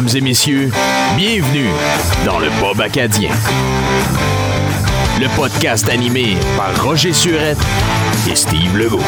Mesdames et messieurs, bienvenue dans le Bob Acadien. Le podcast animé par Roger Surette et Steve Legault.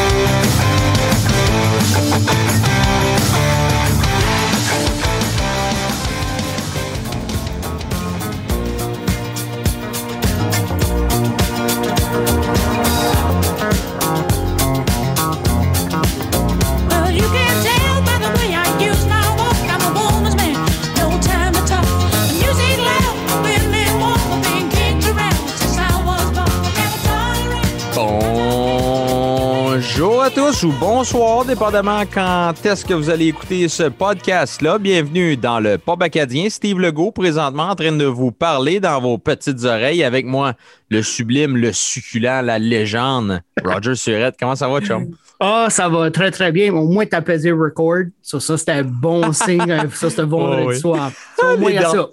Tous ou bonsoir, dépendamment quand est-ce que vous allez écouter ce podcast-là. Bienvenue dans le Pub Acadien. Steve Legault, présentement en train de vous parler dans vos petites oreilles avec moi, le sublime, le succulent, la légende, Roger Surette. Comment ça va, chum? Ah, ça va très, très bien. Au moins, tu as pesé record. Ça, ça c'était un bon signe. hein. Ça, c'était vendredi Oh, oui. soir. Ça, au moins, ça.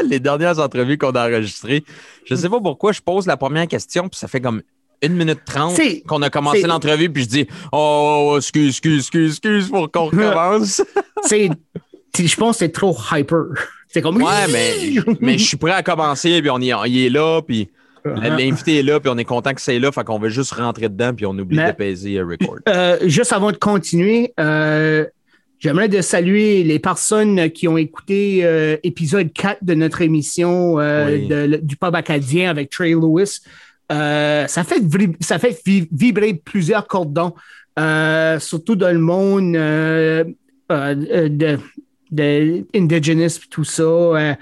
Les dernières entrevues qu'on a enregistrées, je sais pas pourquoi je pose la première question, puis ça fait comme une minute trente qu'on a commencé l'entrevue, puis je dis Oh, excuse, excuse, excuse, excuse pour qu'on recommence. Je pense que c'est trop hyper. C'est comme. Ouais, mais, mais je suis prêt à commencer, puis on y, est là, puis l'invité est là, puis on est content que c'est là, fait qu'on veut juste rentrer dedans, puis on oublie de peser euh, record. Euh, juste avant de continuer, euh, j'aimerais de saluer les personnes qui ont écouté euh, épisode 4 de notre émission euh, Oui. de- du pub acadien avec Trey Lewis. Euh, ça fait, ça vibrer plusieurs cordons, euh, surtout dans le monde euh, de, de Indigenous et tout ça.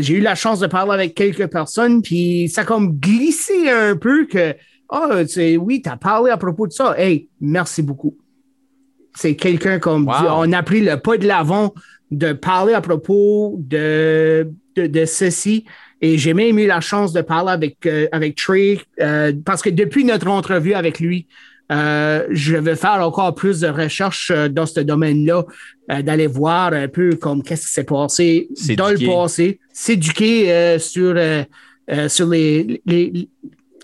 J'ai eu la chance de parler avec quelques personnes, puis ça a comme glissé un peu que ah, c'est oui, tu as parlé à propos de ça. Hey, merci beaucoup. C'est quelqu'un comme Wow. on a pris le pas de l'avant de parler à propos de, de, de ceci. Et j'ai même eu la chance de parler avec, euh, avec Trey euh, parce que depuis notre entrevue avec lui, euh, je vais faire encore plus de recherches euh, dans ce domaine-là, euh, d'aller voir un peu comme qu'est-ce qui s'est passé dans le passé, s'éduquer euh, sur, sur les, les,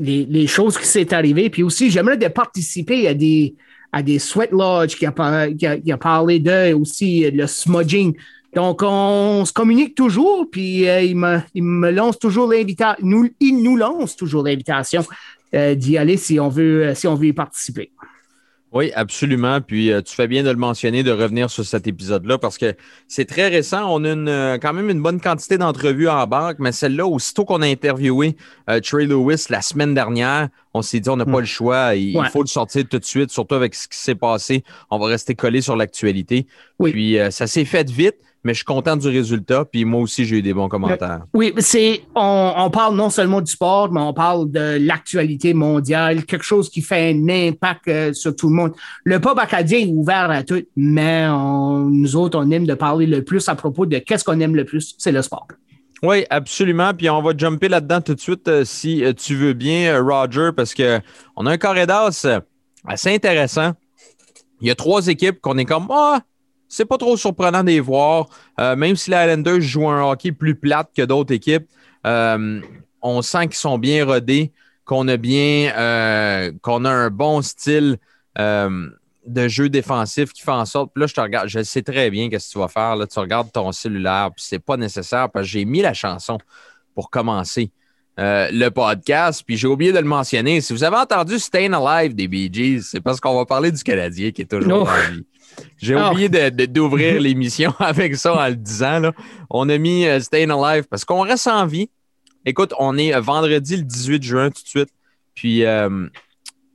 les, les choses qui s'est arrivées. Puis aussi, j'aimerais de participer à des, à des sweat lodge qui a, qui a, qui a parlé de aussi le smudging. Donc, on se communique toujours, puis euh, il, me, lance toujours l'invitation. Nous, il nous lance toujours l'invitation euh, d'y aller si on veut, euh, si on veut y participer. Oui, absolument. Puis tu fais bien de le mentionner, de revenir sur cet épisode-là, parce que c'est très récent. On a quand même une bonne quantité d'entrevues en banque, mais celle-là, aussitôt qu'on a interviewé Trey Lewis la semaine dernière, on s'est dit on n'a pas le choix. Il, faut le sortir tout de suite, surtout avec ce qui s'est passé. On va rester collé sur l'actualité. Oui. Puis euh, ça s'est fait vite, mais je suis content du résultat. Puis moi aussi, j'ai eu des bons commentaires. Oui, c'est on, on parle non seulement du sport, mais on parle de l'actualité mondiale, quelque chose qui fait un impact euh, sur tout le monde. Le pub acadien est ouvert à tout, mais on- nous autres, on aime de parler le plus à propos de qu'est-ce qu'on aime le plus, c'est le sport. Oui, absolument. Puis on va jumper là-dedans tout de suite euh, si euh, tu veux bien, euh, Roger, parce que on a un corridor assez intéressant. Il y a trois équipes qu'on est comme Ah, c'est pas trop surprenant de les voir. Même si les Islanders jouent un hockey plus plate que d'autres équipes, on sent qu'ils sont bien rodés, qu'on a bien qu'on a un bon style de jeu défensif qui fait en sorte. Puis là, je te regarde, je sais très bien qu'est-ce que tu vas faire. Là, tu regardes ton cellulaire, puis c'est pas nécessaire parce que j'ai mis la chanson pour commencer euh, le podcast. Puis j'ai oublié de le mentionner. Si vous avez entendu Stayin' Alive des Bee Gees, c'est parce qu'on va parler du Canadien qui est toujours Oh. la vie. J'ai Ah. oublié de- de- d'ouvrir l'émission avec ça en le disant. Là. On a mis euh, Stayin' Alive parce qu'on reste en vie. Écoute, on est euh, vendredi le 18 juin tout de suite. Puis euh,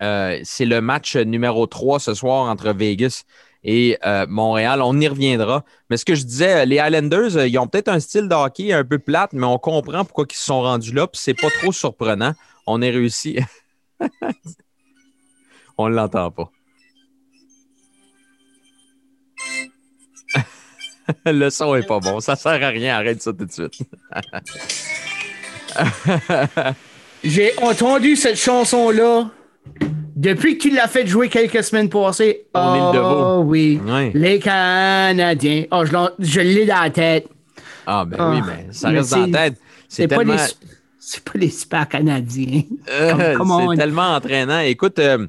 euh, c'est le match numéro 3 ce soir entre Vegas et euh, Montréal. On y reviendra. Mais ce que je disais, les Islanders, euh, ils ont peut-être un style de hockey un peu plate, mais on comprend pourquoi ils se sont rendus là. Puis c'est pas trop surprenant. On est réussi. on l'entend pas. Le son est pas bon. Ça sert à rien. Arrête ça tout de suite. J'ai entendu cette chanson-là depuis que tu l'as fait jouer quelques semaines passées. On est le oh, oui. Ouais. Les Canadiens. Oh, je, l'ai dans la tête. Ah, ben Ah, oui, mais ça mais reste dans la tête. C'est pas, les, c'est pas les super canadiens. euh, on. c'est tellement entraînant. Écoute, euh,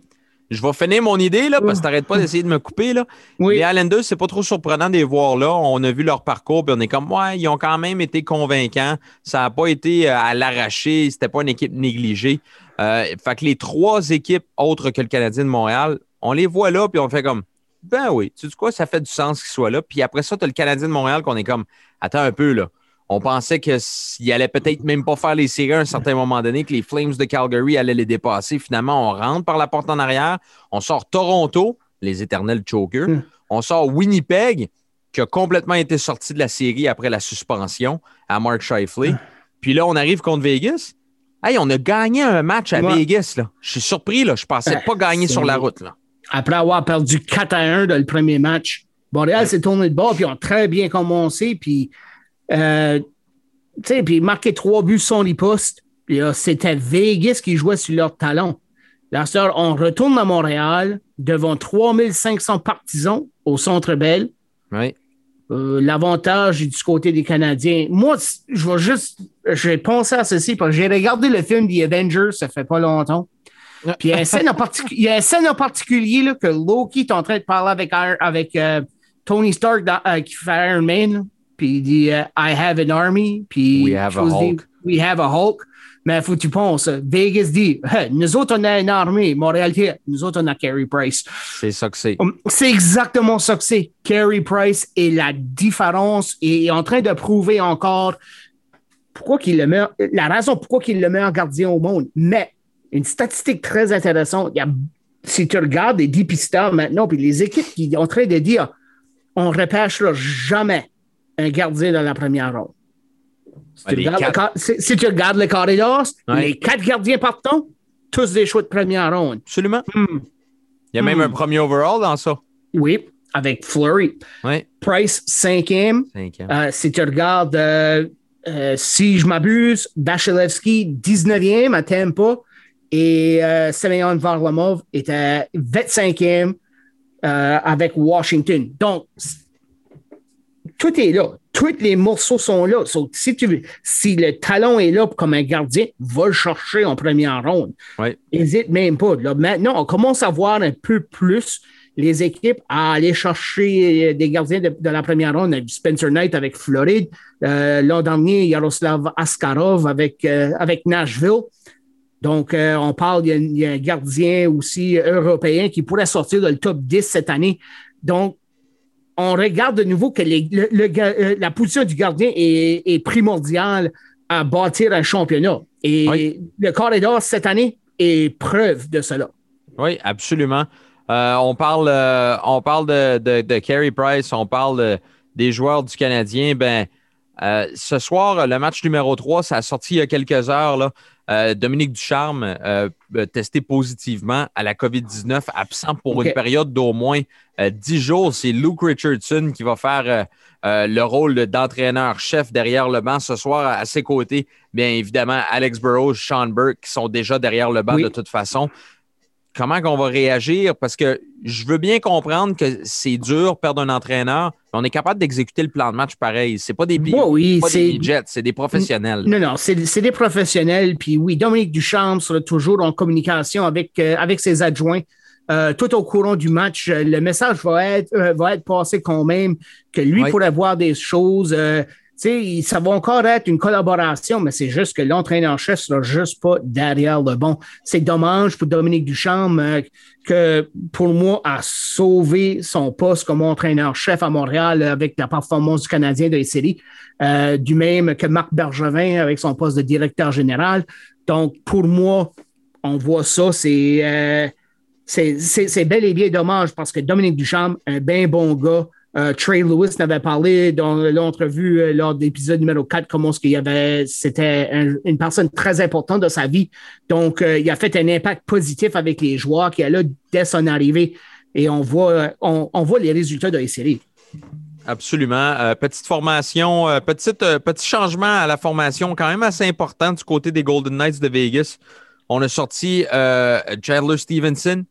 je vais finir mon idée, là, parce que t'arrêtes pas d'essayer de me couper, là. Oui. Les Islanders, c'est pas trop surprenant de les voir là. On a vu leur parcours, puis on est comme, ouais, ils ont quand même été convaincants. Ça n'a pas été euh, à l'arracher. C'était pas une équipe négligée. Euh, fait que les trois équipes autres que le Canadien de Montréal, on les voit là, puis on fait comme, ben oui, tu sais quoi, ça fait du sens qu'ils soient là. Puis après ça, tu as le Canadien de Montréal qu'on est comme, attends un peu, là. On pensait qu'il allait peut-être même pas faire les séries à un certain moment donné, que les Flames de Calgary allaient les dépasser. Finalement, on rentre par la porte en arrière. On sort Toronto, les éternels chokers. Hmm. On sort Winnipeg, qui a complètement été sorti de la série après la suspension à Mark Scheifele. Puis là, on arrive contre Vegas. Hey, on a gagné un match à Ouais. Vegas. Là. Je suis surpris. Là. Je pensais pas gagner sur la route. Là. Après avoir perdu 4 à 1 dans le premier match, Montréal s'est tourné de bord, puis ils ont très bien commencé, puis, euh, puis marqué trois buts sans les postes. C'était Vegas qui jouait sur leur talon. On retourne à Montréal devant 3500 partisans au Centre Bell. Oui. Euh, L'avantage est du côté des Canadiens. Moi, je vais juste. J'ai pensé à ceci parce que j'ai regardé le film The Avengers, ça fait pas longtemps. Puis il y a une scène en, particu- il y a une scène en particulier là, que Loki est en train de parler avec, avec euh, Tony Stark dans- euh, qui fait Iron Man. Puis il dit euh, I have an army. Puis We have a chose dit, Hulk. We have a Hulk. Mais faut que tu penses, Vegas dit Hey, nous autres, on a une armée. Montréal dit nous autres, on a Carey Price. C'est ça que c'est. Um, C'est exactement ça que c'est. Carey Price et la différence et est en train de prouver encore pourquoi qu'il le meilleur, la raison pourquoi il est le meilleur gardien au monde. Mais une statistique très intéressante, il y a, si tu regardes les dépisteurs maintenant, puis les équipes qui sont en train de dire on ne repêchera jamais un gardien dans la première ronde. Si, Ouais, tu regardes quatre- cor- si- si tu regardes le corridor, Ouais. les quatre gardiens partants, tous des choix de première ronde. Absolument. Hmm. Il y a même Hmm. un premier overall dans ça. Oui, avec Flurry. Price, cinquième. Cinquième. Euh, si tu regardes, euh, euh, si je m'abuse, Bachelevski, 19e à Tampa et euh, Semyon Varlamov était 25e euh, avec Washington. Donc, tout est là. Tous les morceaux sont là. So, si, tu si le talon est là comme un gardien, va le chercher en première ronde. N'hésite même pas. Là, maintenant, on commence à voir un peu plus les équipes à aller chercher euh, des gardiens de, de la première ronde. Spencer Knight avec Floride. Euh, L'an dernier, Yaroslav Askarov avec, euh, avec Nashville. Donc, euh, on parle, il y, a, un gardien aussi européen qui pourrait sortir dans le top 10 cette année. Donc, on regarde de nouveau que les- le- le ga- la position du gardien est, est primordiale à bâtir un championnat. Et Oui. le corridor cette année est preuve de cela. Oui, absolument. Euh, on parle, euh, on parle de, de, de Carey Price, on parle de- des joueurs du Canadien. Ben, euh, ce soir, le match numéro 3, ça a sorti il y a quelques heures. Là. Euh, Dominique Ducharme, euh, euh, testé positivement à la COVID-19, absent pour une période d'au moins euh, 10 jours. C'est Luke Richardson qui va faire euh, euh, le rôle d'entraîneur-chef derrière le banc ce soir à ses côtés. Bien évidemment, Alex Burrows, Sean Burke qui sont déjà derrière le banc Oui. de toute façon comment qu'on va réagir? Parce que je veux bien comprendre que c'est dur perdre un entraîneur, mais on est capable d'exécuter le plan de match pareil. C'est pas des oui, pas c'est- des midgets, c'est des professionnels. Non, non, c'est c'est des professionnels. Puis oui, Dominique Duchamp sera toujours en communication avec, euh, avec ses adjoints. Euh, tout au courant du match, euh, le message va être, euh, va être passé quand même, que lui Oui. pourrait voir des choses. Euh, tu sais, ça va encore être une collaboration, mais c'est juste que l'entraîneur-chef sera juste pas derrière le bon. C'est dommage pour Dominique Duchamp euh, que, pour moi, a sauvé son poste comme entraîneur-chef à Montréal avec la performance du Canadien de la série. Euh, du même que Marc Bergevin avec son poste de directeur général. Donc, pour moi, on voit ça, c'est euh, c'est bel et bien dommage parce que Dominique Duchamp, un bien bon gars. Euh, Trey Lewis n'avait parlé dans l'entrevue euh, lors de l'épisode numéro 4 comment ce qu'il y avait, c'était un- une personne très importante de sa vie. Donc, euh, il a fait un impact positif avec les joueurs qui est là dès son arrivée. Et on voit, euh, on, on voit les résultats de la série. Absolument. Euh, petite formation, euh, petite, euh, petit changement à la formation quand même assez important du côté des Golden Knights de Vegas. On a sorti Chandler Stevenson.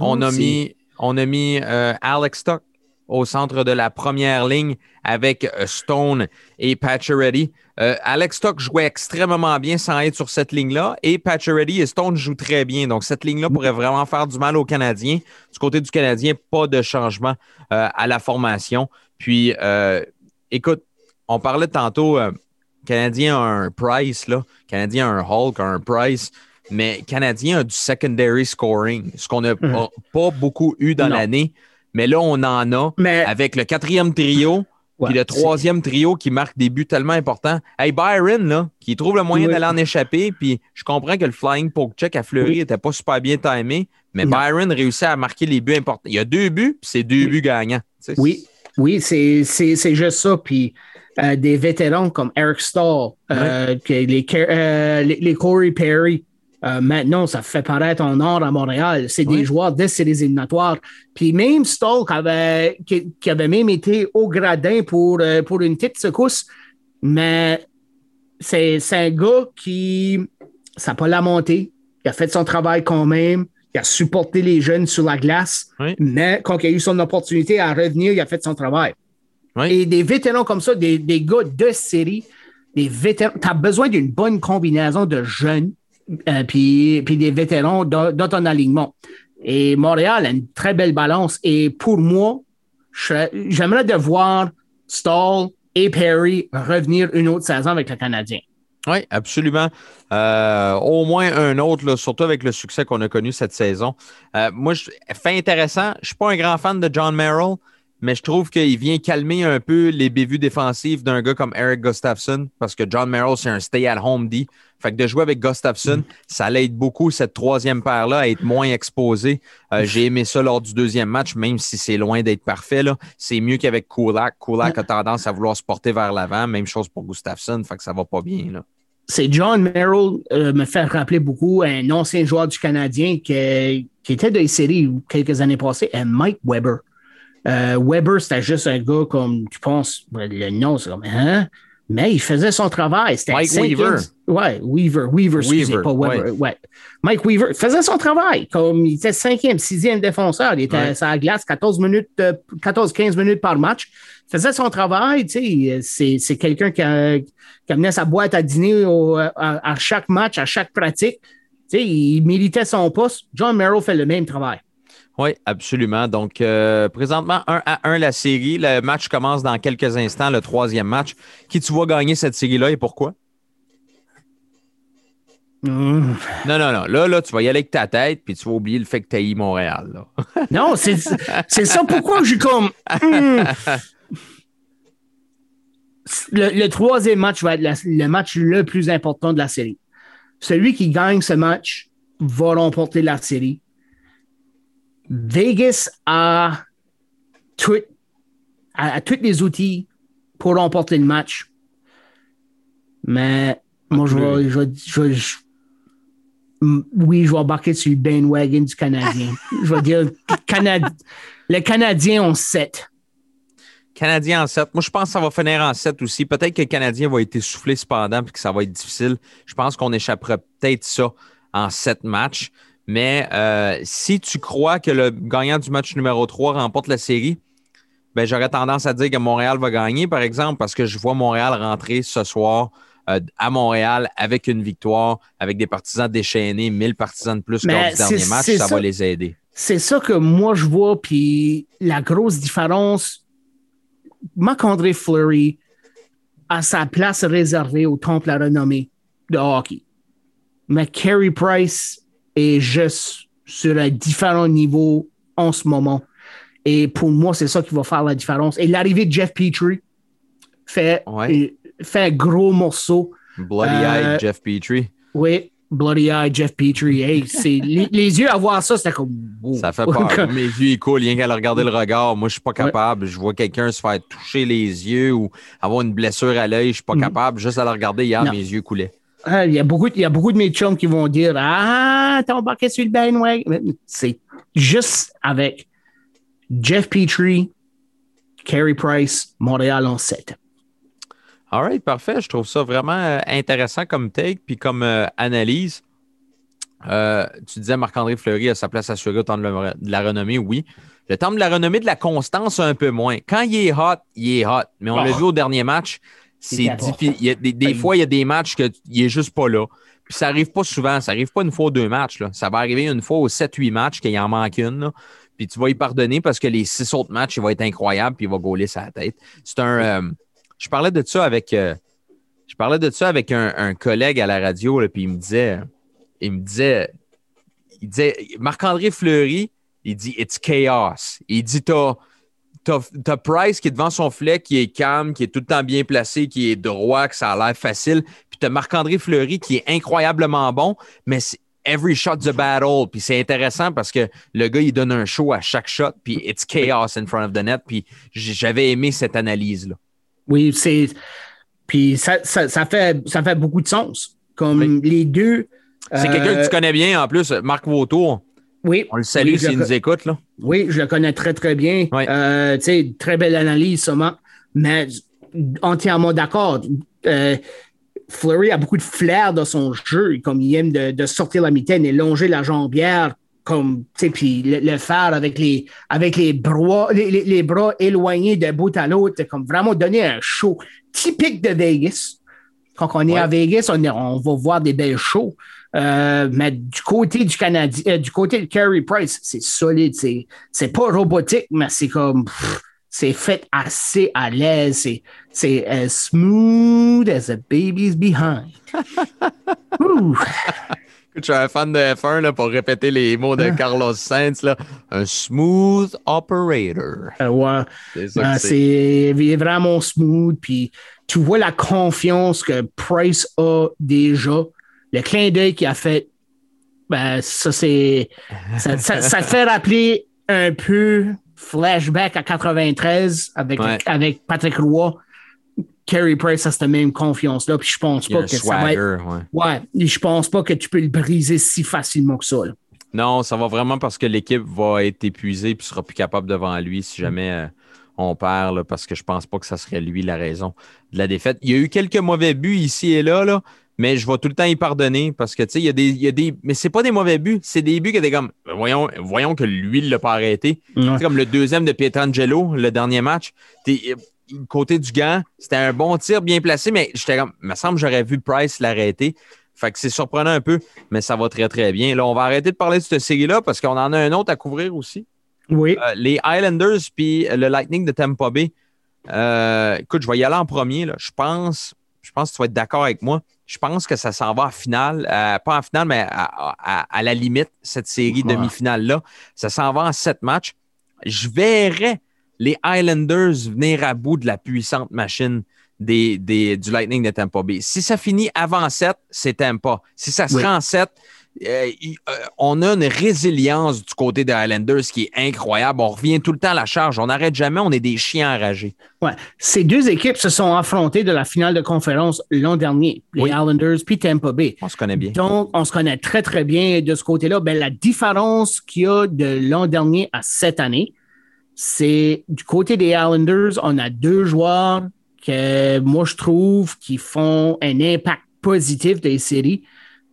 On a mis, on a mis Alex Stock. Au centre de la première ligne avec euh, Stone et Pacioretty. Euh, Alex Stock jouait extrêmement bien sans être sur cette ligne-là et Pacioretty et Stone jouent très bien. Donc, cette ligne-là pourrait vraiment faire du mal aux Canadiens. Du côté du Canadien, pas de changement euh, à la formation. Puis, euh, écoute, on parlait tantôt, Canadien a un Price, là. Canadien a un Hulk, a un Price. Mais Canadien a du secondary scoring, ce qu'on n'a Mhm. pas beaucoup eu dans l'année. Mais là, on en a Mais avec le quatrième trio, Ouais, puis le troisième trio qui marque des buts tellement importants. Hey, Byron, là, qui trouve le moyen Oui. d'aller en échapper, puis je comprends que le flying poke check à Fleury Oui. n'était pas super bien timé, mais Non. Byron réussit à marquer les buts importants. Il y a deux buts, puis c'est deux Oui. buts gagnants. Tu sais, Oui, oui, c'est juste ça. Puis euh, des vétérans comme Eric Stahl, euh, les, euh, les, les Corey Perry, euh, maintenant, ça fait paraître en or à Montréal. C'est Oui. des joueurs des séries éliminatoires. Puis même qui avait, qui, qui avait même été au gradin pour, euh, pour une petite secousse, mais c'est c'est un gars qui, ça n'a pas la montée. Il a fait son travail quand même. Il a supporté les jeunes sur la glace. Oui. Mais quand il a eu son opportunité à revenir, il a fait son travail. Oui. Et des vétérans comme ça, des, des gars de série, des vétérans, tu as besoin d'une bonne combinaison de jeunes euh, puis, des vétérans dans, ton alignement. Et Montréal a une très belle balance. Et pour moi, j'aimerais de voir Stall et Perry revenir une autre saison avec le Canadien. Oui, absolument. Euh, au moins un autre, surtout avec le succès qu'on a connu cette saison. Euh, moi, je, fait intéressant. Je ne suis pas un grand fan de John Merrill, mais je trouve qu'il vient calmer un peu les bévues défensives d'un gars comme Eric Gustafsson, parce que John Merrill, c'est un stay-at-home D. Fait que de jouer avec Gustafsson, ça l'aide beaucoup, cette troisième paire-là, à être moins exposée. Euh, J'ai aimé ça lors du deuxième match, même si c'est loin d'être parfait. C'est mieux qu'avec Kulak. Kulak a tendance à vouloir se porter vers l'avant. Même chose pour Gustafsson, fait que ça va pas bien. Là. c'est John Merrill euh, me fait rappeler beaucoup un ancien joueur du Canadien qui, qui était dans les séries quelques années passées, un Mike Weber. Euh, Weber, c'était juste un gars comme, tu penses, le nom, c'est comme, hein? Mais il faisait son travail. C'était Mike Weaver. Ouais, Weaver, Weaver, excusez, Weaver, pas Weber. Ouais. Mike Weaver faisait son travail. Comme il était cinquième, sixième défenseur. Il était Ouais. sur la glace 14 minutes, euh, 14-15 minutes par match. Il faisait son travail. Sais, c'est, c'est quelqu'un qui, a- qui amenait sa boîte à dîner au- à, à chaque match, à chaque pratique. Il méritait son poste. John Merrill fait le même travail. Oui, absolument. Donc, euh, présentement, 1 à 1 la série. Le match commence dans quelques instants, le troisième match. Qui tu vois gagner cette série-là et pourquoi? Hum. Non, non, non. Là, là, tu vas y aller avec ta tête, puis tu vas oublier le fait que tu as Montréal. Là. Non, c'est, ça pourquoi j'ai comme. hum. Le, le troisième match va être la- le match le plus important de la série. Celui qui gagne ce match va remporter la série. Vegas a, tout, a, a tous les outils pour remporter le match. Mais moi, je vais, je oui, je vais embarquer sur le bandwagon du Canadien. je vais dire Canad- les Canadiens ont 7. Canadien en 7. Moi, je pense que ça va finir en 7 aussi. Peut-être que le Canadien va être essoufflé cependant, puis que ça va être difficile. Je pense qu'on échapperait peut-être ça en 7 matchs. Mais euh, si tu crois que le gagnant du match numéro 3 remporte la série, ben, j'aurais tendance à dire que Montréal va gagner, par exemple, parce que je vois Montréal rentrer ce soir euh, à Montréal avec une victoire, avec des partisans déchaînés, 1000 partisans de plus lors du dernier match, ça. va les aider. C'est ça que moi je vois, puis la grosse différence, Marc-André Fleury a sa place réservée au temple à renommée de hockey. Mais Carey Price est juste sur un différent niveau en ce moment. Et pour moi, c'est ça qui va faire la différence. Et l'arrivée de Jeff Petrie fait, Ouais. fait un gros morceau. Bloody Euh, Eye, Jeff Petrie. Oui, Bloody Eye, Jeff Petrie. Hey, les, les yeux à voir ça, c'était comme. wow. Ça fait peur. Mes yeux, ils coulent, rien qu'à le regarder le regard. Moi, je suis pas capable. Je vois quelqu'un se faire toucher les yeux ou avoir une blessure à l'œil. Je suis pas Mhm. capable. Juste à le regarder hier, Non. mes yeux coulaient. Ah, Il y, a beaucoup, il y a beaucoup de mes chums qui vont dire Ah, t'as embarqué sur le bandwagon. Mais C'est juste avec Jeff Petrie, Carey Price, Montréal en 7. All right, parfait. Je trouve ça vraiment euh, intéressant comme take puis comme euh, analyse. Euh, tu disais Marc-André Fleury a sa place assurée au temple de la renommée, oui. Le temple de la renommée de la constance, un peu moins. Quand il est hot, il est hot. Mais on l'a vu au dernier match, c'est difficile. Il y a des, des fois, il y a des matchs qu'il est juste pas là. Puis ça arrive pas souvent. Ça arrive pas une fois ou deux matchs. Là. Ça va arriver une fois aux 7-8 matchs qu'il en manque une. là. Puis tu vas y pardonner parce que les six autres matchs, il va être incroyable puis il va gauler sa tête. C'est un. euh, je parlais de ça avec. euh, je parlais de ça avec un, un collègue à la radio, là, puis il me disait. Il me disait. Il disait. Marc-André Fleury, il dit It's chaos. Il dit T'as. T'as Price qui est devant son filet, qui est calme, qui est tout le temps bien placé, qui est droit, que ça a l'air facile. Puis t'as Marc-André Fleury qui est incroyablement bon, mais c'est every shot's a battle. Puis c'est intéressant parce que le gars, il donne un show à chaque shot, puis it's chaos in front of the net. Puis j'avais aimé cette analyse-là. Oui, c'est. Puis ça, ça, ça fait, ça fait beaucoup de sens. Comme les deux. C'est euh, quelqu'un que tu connais bien en plus, Marc Vautour. Oui. On le salue s'il nous écoute. Là. Oui, je le connais très, très bien. Euh, tu sais, très belle analyse, sûrement. Mais entièrement d'accord. Euh, Fleury a beaucoup de flair dans son jeu, comme il aime de, de sortir la mitaine et longer la jambière, comme, tu sais, puis le, le faire avec les, avec les bras, les, les- les bras éloignés d'un bout à l'autre, comme vraiment donner un show typique de Vegas. Quand on est Ouais. à Vegas, on, on va voir des belles shows. Euh, mais du côté du Canadien, euh, du côté de Carey Price, c'est solide. C'est, c'est pas robotique, mais c'est comme. pff, c'est fait assez à l'aise. C'est, c'est as smooth as a baby's behind. Ouh. Écoute, je suis un fan de F1 là, pour répéter les mots de Carlos Sainz. Là. Un smooth operator. Euh, ouais. C'est ça que c'est. c'est il est vraiment smooth. Puis tu vois la confiance que Price a déjà. Le clin d'œil qu'il a fait, ben, ça, c'est. Ça, ça, ça fait rappeler un peu flashback à 93 avec, Ouais. avec Patrick Roy. Carey Price a cette même confiance-là. Puis je pense pas que ça va être. swagger. ouais. Ouais, je pense pas que tu peux le briser si facilement que ça. là. Non, ça va vraiment parce que l'équipe va être épuisée et sera plus capable devant lui si jamais euh, on perd, là, parce que je pense pas que ça serait lui la raison de la défaite. Il y a eu quelques mauvais buts ici et là, là mais je vais tout le temps y pardonner parce que, tu sais, il y a des. y a des mais c'est pas des mauvais buts, c'est des buts qui étaient comme. ben, Voyons, voyons que lui, il l'a pas arrêté. C'est comme le deuxième de Pietrangelo, le dernier match. Euh, côté du gant, c'était un bon tir bien placé, mais j'étais comme, il me semble que j'aurais vu Price l'arrêter. Fait que c'est surprenant un peu, mais ça va très, très bien. Là, on va arrêter de parler de cette série-là parce qu'on en a un autre à couvrir aussi. Oui. Euh, les Islanders puis le Lightning de Tampa Bay. Euh, écoute, je vais y aller en premier. Là. Je pense, je pense que tu vas être d'accord avec moi. Je pense que ça s'en va en finale, euh, pas en finale, mais à, à- à la limite, cette série Ouais. demi-finale-là. Ça s'en va en sept matchs. Je verrais les Islanders venir à bout de la puissante machine des, des- du Lightning de Tampa Bay. Si ça finit avant 7, c'est Tampa. Si ça se Oui. rend en 7, euh, euh, on a une résilience du côté des Islanders qui est incroyable. On revient tout le temps à la charge. On n'arrête jamais. On est des chiens enragés. Ouais. Ces deux équipes se sont affrontées de la finale de conférence l'an dernier, les Oui. Islanders puis Tampa Bay. On se connaît bien. Donc, on se connaît très, très bien de ce côté-là. Ben, la différence qu'il y a de l'an dernier à cette année, c'est du côté des Islanders, on a deux joueurs que moi, je trouve qui font un impact positif des séries.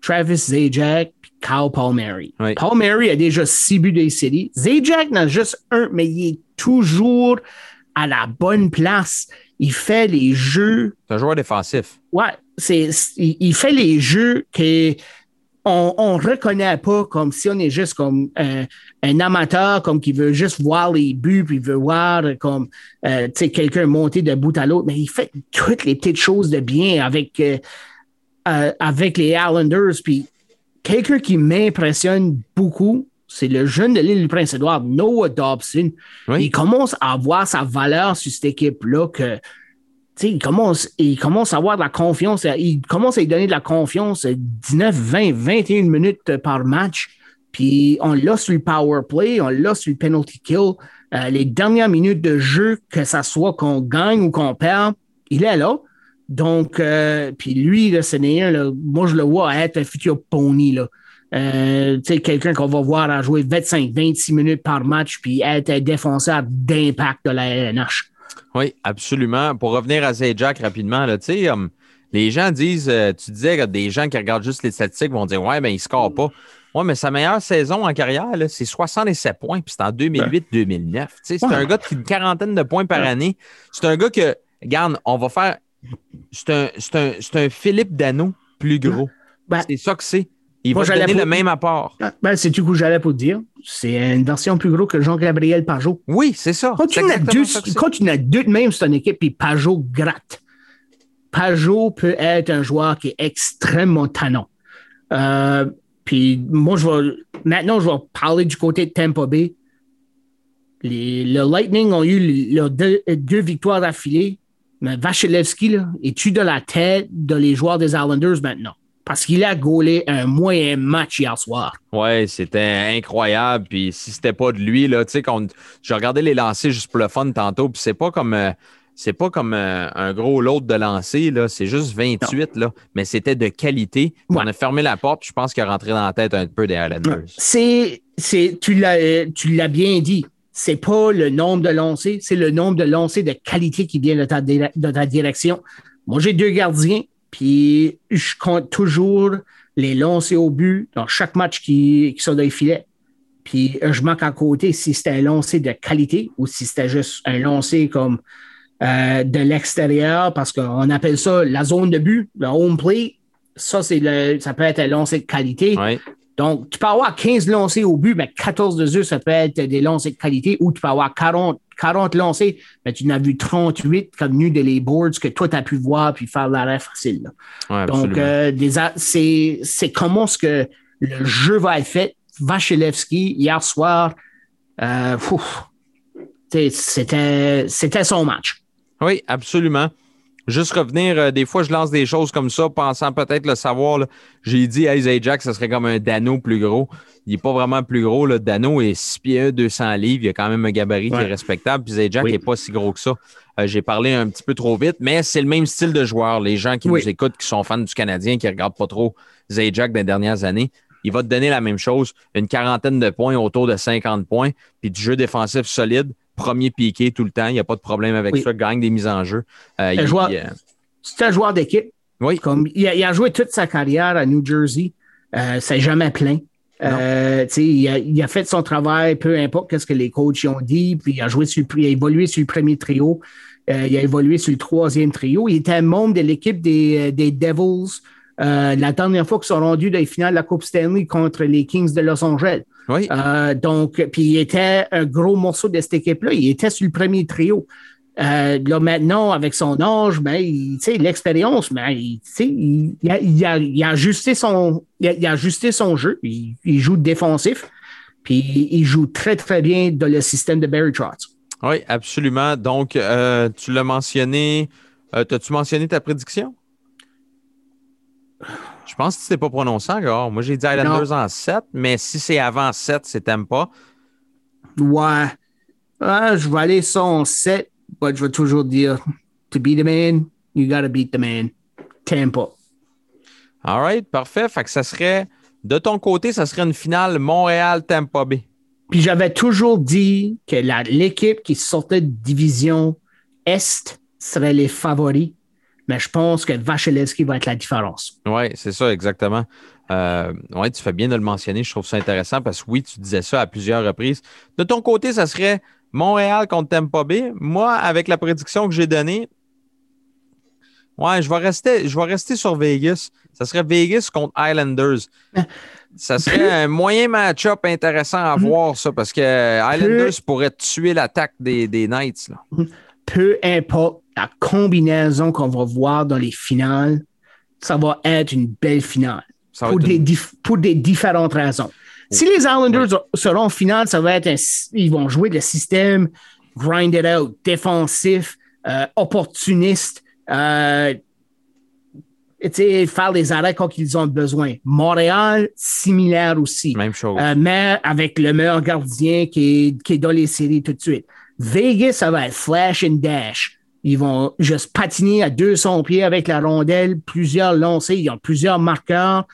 Travis Zajac et Kyle Palmieri. Oui. Palmieri a déjà six buts des séries. Zajac en a juste un, mais il est toujours à la bonne place. Il fait les jeux C'est un joueur défensif. Ouais, c'est, il fait les jeux que on, on reconnaît pas comme si on est juste comme un, un amateur, comme qui veut juste voir les buts, puis il veut voir euh, comme euh, quelqu'un monter de bout à l'autre, mais il fait toutes les petites choses de bien avec, euh, euh, avec les Islanders. Puis quelqu'un qui m'impressionne beaucoup, c'est le jeune de l'île du Prince-Édouard, Noah Dobson. Oui. Il commence à avoir sa valeur sur cette équipe-là que il commence, il commence à avoir de la confiance. Il commence à lui donner de la confiance euh, 19, 20, 21 minutes par match. Puis on l'a sur le power play, on l'a sur le penalty kill. Euh, les dernières minutes de jeu, que ça soit qu'on gagne ou qu'on perd, il est là. Donc, euh, puis lui, là, ce n'est un, là, moi, je le vois être un futur pony. Là. Euh, tu sais, quelqu'un qu'on va voir à jouer 25, 26 minutes par match, puis être un défenseur d'impact de la LNH. Oui, absolument. Pour revenir à Zajac rapidement, là, tu sais, um, les gens disent, euh, tu disais que des gens qui regardent juste les statistiques vont dire Ouais, ben il score pas. Ouais, mais sa meilleure saison en carrière, là, c'est 67 points, puis c'est en 2008-2009. Tu sais, C'est Ouais. un gars qui a une quarantaine de points par Ouais. année. C'est un gars que, regarde, on va faire. C'est un, Philippe Dano plus gros. Ben, c'est ça que c'est. Il va donner pour- le même apport. Ah, Ben, c'est du coup, j'allais pour te dire? C'est une version plus gros que Jean-Gabriel Pajot. Oui, c'est ça. Quand tu, n'as exactement deux, ça que c'est. quand tu n'as deux de même, c'est une équipe, puis Pajot gratte. Pajot peut être un joueur qui est extrêmement tannant. Euh, puis moi, je vais, maintenant, je vais parler du côté de Tampa Bay. Les, le Lightning ont eu leurs deux, deux victoires affilées. Mais Vasilevski, là, est-tu de la tête de les joueurs des Islanders maintenant? Parce qu'il a gaulé un moyen match hier soir. Ouais, c'était incroyable. Puis si c'était pas de lui, là, tu sais, qu'on- j'ai regardé les lancers juste pour le fun tantôt, puis c'est pas comme. euh, c'est pas comme euh, un gros lot de lancers, là. C'est juste 28, là. Mais c'était de qualité. Ouais. On a fermé la porte, je pense qu'il est rentré dans la tête un peu des Islanders. C'est, c'est, tu l'as, euh, tu l'as bien dit. C'est pas le nombre de lancers, c'est le nombre de lancers de qualité qui vient de ta, direction. Moi, j'ai deux gardiens, puis je compte toujours les lancers au but dans chaque match qui, qui sont dans les filets. Puis euh, je manque à côté si c'était un lancer de qualité ou si c'était juste un lancer comme euh, de l'extérieur, parce qu'on appelle ça la zone de but, le home play. Ça, c'est ça peut être un lancer de qualité. Donc, tu peux avoir 15 lancés au but, mais 14 de eux, ça peut être des lancers de qualité, ou tu peux avoir 40, 40 lancés, mais tu n'as vu 38 comme nu de les boards que toi, tu as pu voir puis faire l'arrêt facile. Ouais, Donc, euh, c'est comment ce que le jeu va être fait. Vasilevski, hier soir, euh, c'était son match. Oui, absolument. Juste revenir, euh, des fois, je lance des choses comme ça, pensant peut-être le savoir. J'ai dit, hey, Zajac, ça serait comme un Dano plus gros. Il n'est pas vraiment plus gros. Là. Dano est 6 pieds 1, 200 livres. Il a quand même un gabarit qui est respectable. Puis Zajac Oui. n'est pas si gros que ça. Euh, J'ai parlé un petit peu trop vite, mais c'est le même style de joueur. Les gens qui Oui. nous écoutent, qui sont fans du Canadien, qui ne regardent pas trop Zajac des dernières années, il va te donner la même chose. Une quarantaine de points, autour de 50 points, puis du jeu défensif solide. Premier piqué tout le temps. Il n'y a pas de problème avec Oui. ça. Gagne des mises en jeu. Euh, il- joueur- il, euh, C'est un joueur d'équipe. oui, Comme, il, a, il a joué toute sa carrière à New Jersey. Euh, c'est jamais plein. Euh, il, a, il a fait son travail, peu importe ce que les coachs y ont dit. Puis il a, joué sur, il a évolué sur le premier trio. Euh, il a évolué sur le troisième trio. Il était membre de l'équipe des, des Devils euh, la dernière fois qu'ils sont rendus dans les finales de la Coupe Stanley contre les Kings de Los Angeles. Oui. Euh, donc, puis il était un gros morceau de cette équipe-là. Il était sur le premier trio. Euh, là, maintenant, avec son âge, ben, l'expérience, ben, il, a, il a- il a ajusté son, il a, il a ajusté son jeu. Il, joue défensif. Puis il joue très, très bien dans le système de Barry Trotz. Oui, absolument. Donc, euh, tu l'as mentionné. T'as-tu mentionné ta prédiction? Je pense que tu t'es pas prononcé encore. Moi, j'ai dit Islanders en 7, mais si c'est avant 7, c'est pas. Ouais. Ah, je vais aller ça en 7, mais je vais toujours dire to be the man, you gotta beat the man. Tampa. All right, parfait. Fait que ça serait, de ton côté, ça serait une finale Montréal-Tampa Bay. Puis j'avais toujours dit que l'équipe qui sortait de division Est serait les favoris, mais je pense que Vasilevski va être la différence. Oui, c'est ça, exactement. Euh, oui, tu fais bien de le mentionner. Je trouve ça intéressant parce que oui, tu disais ça à plusieurs reprises. De ton côté, ça serait Montréal contre Tampa Bay. Moi, avec la prédiction que j'ai donnée, ouais, je vais rester, je vais rester sur Vegas. Ça serait Vegas contre Islanders. Ça serait un moyen match-up intéressant à voir, ça, parce que Islanders pourrait tuer l'attaque des, des Knights. Là. Peu importe la combinaison qu'on va voir dans les finales, ça va être une belle finale pour des, une- dif- pour des différentes raisons. Si les Islanders seront en finale, ça va être un, ils vont jouer le système grind it out, défensif, euh, opportuniste, euh, faire les arrêts quand ils ont besoin. Montréal, similaire aussi. Même chose. Euh, mais avec le meilleur gardien qui est, qui est dans les séries tout de suite. Vegas, ça va être flash and dash. Ils vont juste patiner à 200 pieds avec la rondelle, plusieurs lancers, ils ont plusieurs marqueurs.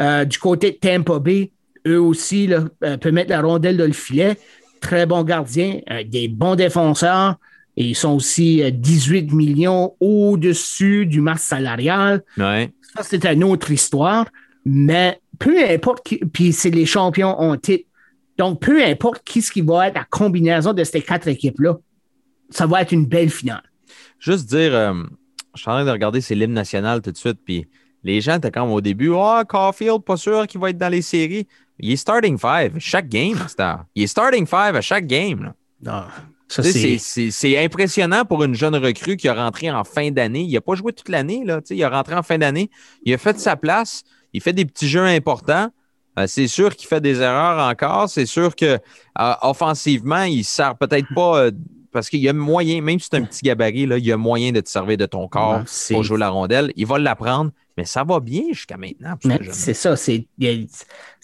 Euh, du côté de Tampa Bay, eux aussi là, euh, peuvent mettre la rondelle dans le filet. Très bons gardiens, euh, des bons défenseurs. Et ils sont aussi euh, 18 millions au-dessus du masse salarial. Ouais. Ça, c'est une autre histoire. Mais peu importe qui, puis c'est les champions en titre. Donc, peu importe qui ce qui va être la combinaison de ces quatre équipes-là, ça va être une belle finale. Juste dire, euh, je suis en train de regarder ses l'hymne national tout de suite, puis les gens étaient comme au début, oh, Caulfield, pas sûr qu'il va être dans les séries. Il est starting five chaque game, Star. Il est starting five à chaque game. là. Non, ça, c'est. C'est c'est- c'est impressionnant pour une jeune recrue qui a rentré en fin d'année. Il n'a pas joué toute l'année. là, Il a rentré en fin d'année. Il a fait sa place. Il fait des petits jeux importants. Euh, c'est sûr qu'il fait des erreurs encore. C'est sûr que euh, offensivement, il ne sert peut-être pas euh, parce qu'il y a moyen, même si c'est un petit gabarit, là, il y a moyen de te servir de ton corps Ouais, pour jouer la rondelle. Il va l'apprendre, mais ça va bien jusqu'à maintenant. c'est ça, c'est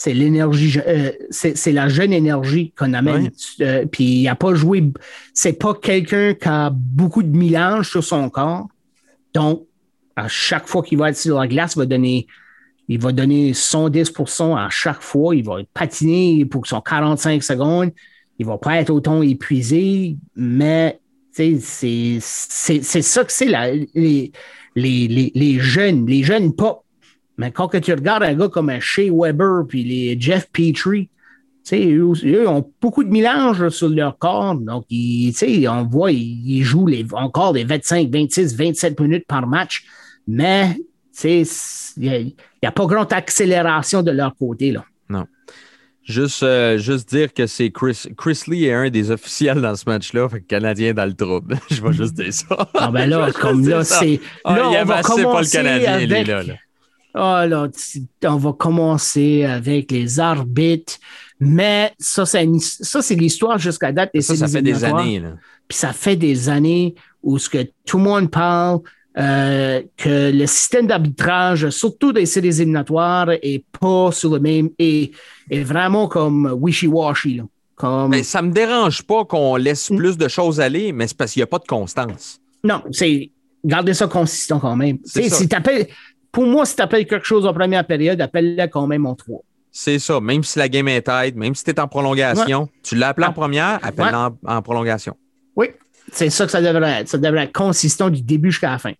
l'énergie, euh, c'est la jeune énergie qu'on amène. Ouais. Euh, puis il n'a pas joué, c'est pas quelqu'un qui a beaucoup de mélange sur son corps. Donc, à chaque fois qu'il va être sur la glace, il va donner, il va donner 110% à chaque fois. Il va patiner pour son 45 secondes. Il va pas être autant épuisé, mais c'est ça que c'est les, les, les, les jeunes, les jeunes pop. Mais quand que tu regardes un gars comme un Shea Weber puis les Jeff Petrie, eux, eux ont beaucoup de mélange sur leur corps. Donc, on voit, ils, jouent les, encore des 25, 26, 27 minutes par match. Mais, il n'y a, pas grande accélération de leur côté. Là. Juste, euh, juste dire que c'est Chris, Chris Lee est un des officiels dans ce match-là, fait que Canadien dans le trouble. Je vais juste dire ça. Ah ben là, comme là, c'est. Ah, là, il on va pas le Canadien, avec- là, là. Ah là, on va commencer avec les arbitres. Mais ça, c'est une- ça, c'est l'histoire jusqu'à date des Ça, fait des années. Là. Puis ça fait des années où ce que tout le monde parle euh, que le système d'arbitrage, surtout des séries éliminatoires, est pas sur le même est, est vraiment comme wishy-washy. là. Comme Mais ça me dérange pas qu'on laisse Mm. plus de choses aller, mais c'est parce qu'il n'y a pas de constance. non, c'est garder ça consistant quand même. C'est. Si pour moi, si tu appelles quelque chose en première période, appelle-le quand même en trois. C'est ça. Même si la game est tight, même si tu es en prolongation, tu l'as appelé en Ouais. première, appelle en, en prolongation. Oui, c'est ça que ça devrait être. Ça devrait être consistant du début jusqu'à la fin.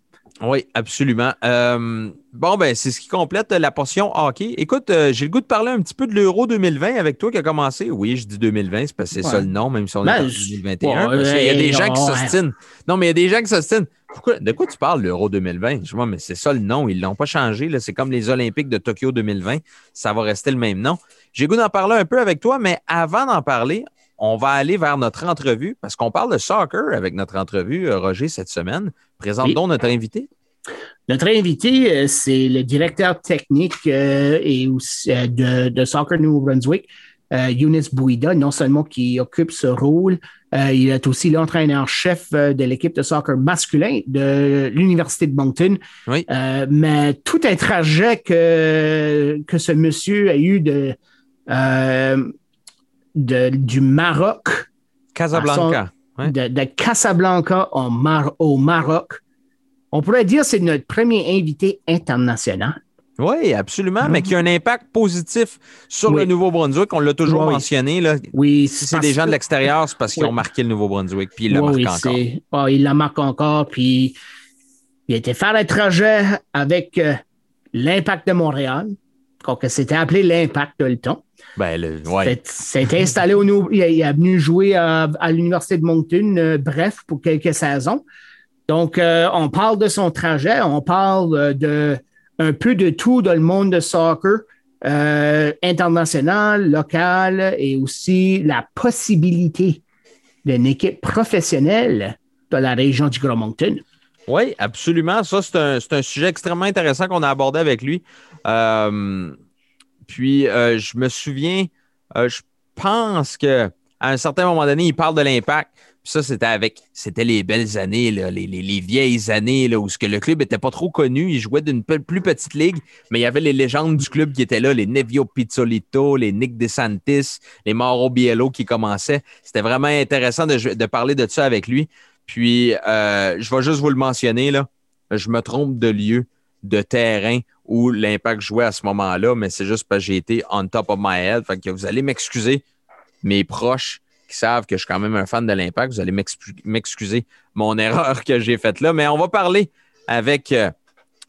Oui, absolument. Euh, bon, ben, c'est ce qui complète la portion hockey. Écoute, euh, j'ai le goût de parler un petit peu de l'Euro 2020 avec toi qui a commencé. Oui, je dis 2020, c'est parce que c'est ça le nom, même si on Ben, est en je- 2021. Ouais, parce qu'il y a des gens qui s'ostinent. Non, mais il y a des gens qui s'ostinent. De quoi tu parles, l'Euro 2020? Je vois, mais c'est ça le nom. Ils ne l'ont pas changé. C'est comme les Olympiques de Tokyo 2020. Ça va rester le même nom. J'ai le goût d'en parler un peu avec toi, mais avant d'en parler, on va aller vers notre entrevue parce qu'on parle de soccer avec notre entrevue, euh, Roger, cette semaine. Présente Oui. donc notre invité. Notre invité, euh, c'est le directeur technique euh, et aussi, euh, de, de Soccer Nouveau-Brunswick, euh, Younes Bouida, non seulement qui occupe ce rôle, euh, il est aussi l'entraîneur-chef euh, de l'équipe de soccer masculin de l'Université de Moncton. Oui. Euh, mais tout un trajet que, que ce monsieur a eu de, euh, de- du Maroc Casablanca. Ouais. de, de Casablanca au, Mar- au Maroc. On pourrait dire que c'est notre premier invité international. Oui, absolument, mais qui a un impact positif sur Oui. le Nouveau-Brunswick. On l'a toujours Oui. mentionné. Là. Oui, Si c'est des gens de l'extérieur, c'est parce qu'ils Oui. ont marqué le Nouveau-Brunswick, puis ils le Oui, marquent encore. c'est- ah, il la marque encore. Puis il a été faire un trajet avec euh, l'Impact de Montréal, que c'était appelé l'Impact de. Ben, le, ouais. C'est- C'était installé au Nou- il, est- il est venu jouer à, à l'Université de Moncton, euh, bref, pour quelques saisons. Donc, euh, on parle de son trajet, on parle euh, de un peu de tout dans le monde de soccer, euh, international, local, et aussi la possibilité d'une équipe professionnelle dans la région du Grand Moncton. Oui, absolument. Ça, c'est un, sujet extrêmement intéressant qu'on a abordé avec lui. Puis, je me souviens, je pense que à un certain moment donné, il parle de l'impact. Ça, c'était avec, c'était les belles années, les, les- les vieilles années, là, où ce que le club était pas trop connu. Il jouait d'une plus petite ligue, mais il y avait les légendes du club qui étaient là, les Nevio Pizzolito, les Nick DeSantis, les Mauro Biello qui commençaient. C'était vraiment intéressant de, de parler de ça avec lui. Puis, euh, je vais juste vous le mentionner, là. Je me trompe de lieu, de terrain où l'impact jouait à ce moment-là, mais c'est juste parce que j'ai été on top of my head. Fait que vous allez m'excuser, mes proches qui savent que je suis quand même un fan de l'impact, vous allez m'excu- m'excuser mon erreur que j'ai faite là. Mais on va parler avec euh,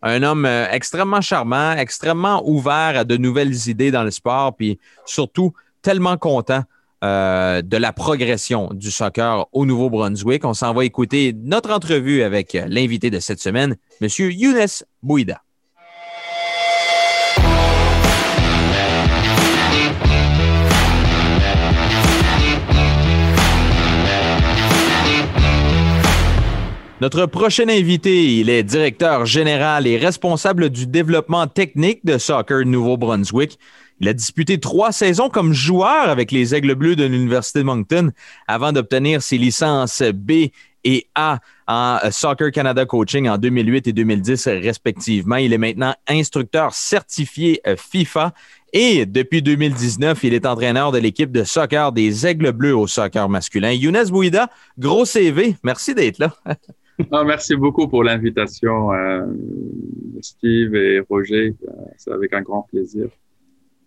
Un homme euh, extrêmement charmant, extrêmement ouvert à de nouvelles idées dans le sport, puis surtout tellement content euh, de la progression du soccer au Nouveau-Brunswick. On s'en va écouter notre entrevue avec l'invité de cette semaine, M. Younes Bouida. Notre prochain invité, il est directeur général et responsable du développement technique de Soccer Nouveau-Brunswick. Il a disputé trois saisons comme joueur avec les Aigles Bleus de l'Université de Moncton avant d'obtenir ses licences B et A en Soccer Canada Coaching en 2008 et 2010 respectivement. Il est maintenant instructeur certifié FIFA et depuis 2019, il est entraîneur de l'équipe de soccer des Aigles Bleus au soccer masculin. Younes Bouida, gros CV. Merci d'être là. Ah, merci beaucoup pour l'invitation, euh, Steve et Roger. C'est avec un grand plaisir.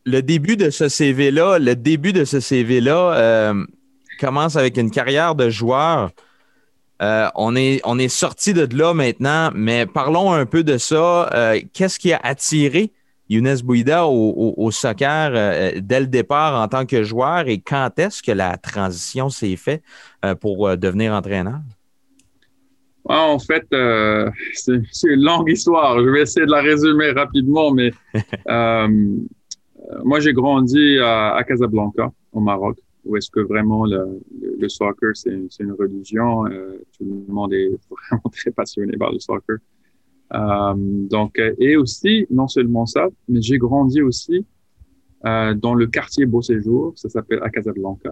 Le début de ce CV-là, le début de ce CV-là euh, commence avec une carrière de joueur. Euh, on est, on est sorti de là maintenant, mais parlons un peu de ça. Qu'est-ce qui a attiré Younes Bouida au, au- soccer dès le départ en tant que joueur et quand est-ce que la transition s'est faite pour devenir entraîneur? Ah, en fait, euh, c'est une longue histoire. Je vais essayer de la résumer rapidement, mais euh, moi, j'ai grandi à, à Casablanca, au Maroc, où est-ce que vraiment le, le, soccer, c'est une religion. euh, tout le monde est vraiment très passionné par le soccer. Euh, donc, euh, et aussi, non seulement ça, mais j'ai grandi aussi euh, dans le quartier Beau Séjour, ça s'appelle à Casablanca,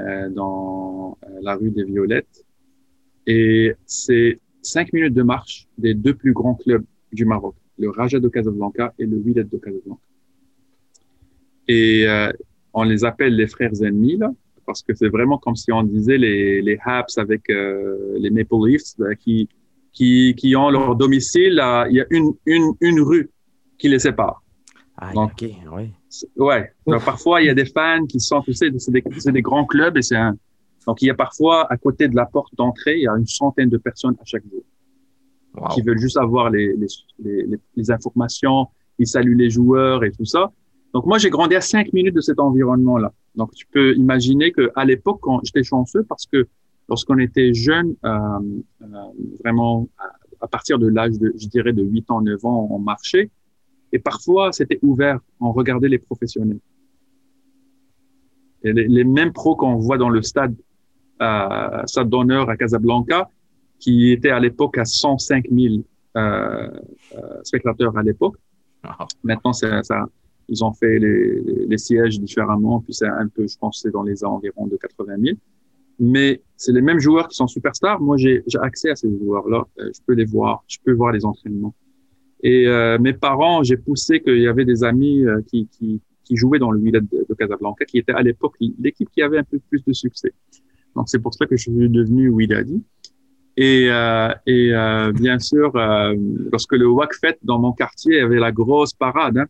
euh, dans la rue des Violettes. Et c'est cinq minutes de marche des deux plus grands clubs du Maroc, le Raja de Casablanca et le Wydad de Casablanca. Et euh, on les appelle les frères ennemis, là, parce que c'est vraiment comme si on disait les, les Habs avec euh, les Maple Leafs là, qui, qui, qui ont leur domicile. là, Il y a une, une, une rue qui les sépare. Ah, Donc- OK, oui. Ouais. Parfois, il y a des fans qui sont, tu sais, c'est des, c'est des grands clubs et c'est un. Donc, il y a parfois, à côté de la porte d'entrée, il y a une centaine de personnes à chaque jour Wow. qui veulent juste avoir les, les, les, les- informations, ils saluent les joueurs et tout ça. Donc, moi, j'ai grandi à cinq minutes de cet environnement-là. Donc, tu peux imaginer que à l'époque, quand j'étais chanceux parce que lorsqu'on était jeune, euh, euh, vraiment à, à partir de l'âge de, je dirais, de 8 ans, 9 ans, on marchait. Et parfois, c'était ouvert. On regardait les professionnels. Et les, les mêmes pros qu'on voit dans le stade, euh, stade d'honneur à Casablanca, qui était à l'époque à 105 000 euh, euh, spectateurs à l'époque. Wow. Maintenant, ça, ils ont fait les, les, les sièges différemment, puis c'est un peu, je pense, c'est dans les environs de 80 000. Mais c'est les mêmes joueurs qui sont superstars. Moi, j'ai j'ai accès à ces joueurs-là. Euh, je peux les voir, je peux voir les entraînements. Et euh, mes parents, j'ai poussé qu'il y avait des amis euh, qui, qui, qui jouaient dans le Wydad de, de Casablanca, qui était à l'époque l'équipe qui avait un peu plus de succès. Donc c'est pour ça que je suis devenu Wydadi. Et, euh, et euh, bien sûr, euh, lorsque le WAC fête dans mon quartier, avait la grosse parade. Hein.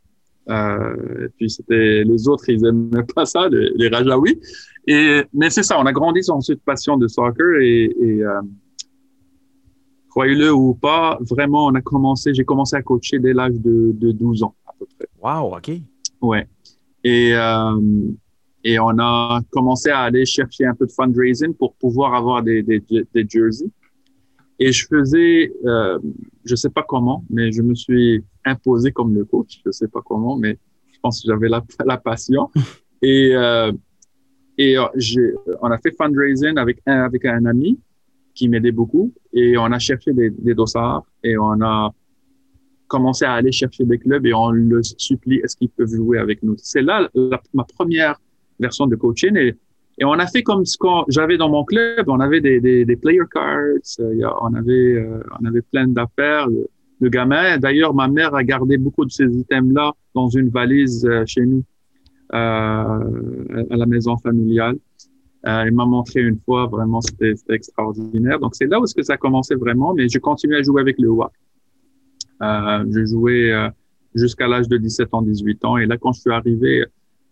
Euh, et puis c'était les autres, ils aimaient pas ça, les, les Rajaouis. Et mais c'est ça, on a grandi sur cette passion de soccer et, et croyez-le ou pas, vraiment, on a commencé, j'ai commencé à coacher dès l'âge de, de 12 ans à peu près. Wow, OK. Ouais. Et, et on a commencé à aller chercher un peu de fundraising pour pouvoir avoir des, des, des jerseys. Et je faisais, euh, je sais pas comment, mais je me suis imposé comme le coach. Je sais pas comment, mais je pense que j'avais la, la passion. Et, euh, et euh, on a fait fundraising avec un, avec un ami qui m'aidait beaucoup. Et on a cherché des, des dossards et on a commencé à aller chercher des clubs et on le supplie, est-ce qu'ils peuvent jouer avec nous? C'est là la, ma première version de coaching et, et on a fait comme ce qu'on j'avais dans mon club. On avait des, des, des player cards, euh, on avait, euh, on avait plein d'affaires de, de gamins. D'ailleurs, ma mère a gardé beaucoup de ces items-là dans une valise euh, chez nous, euh, à la maison familiale. Euh, elle m'a montré une fois, vraiment, c'était extraordinaire. Donc, c'est là où est-ce que ça a commencé vraiment, mais je continue à jouer avec le WAC. Je jouais jusqu'à l'âge de 17 ans, 18 ans. Et là, quand je suis arrivé,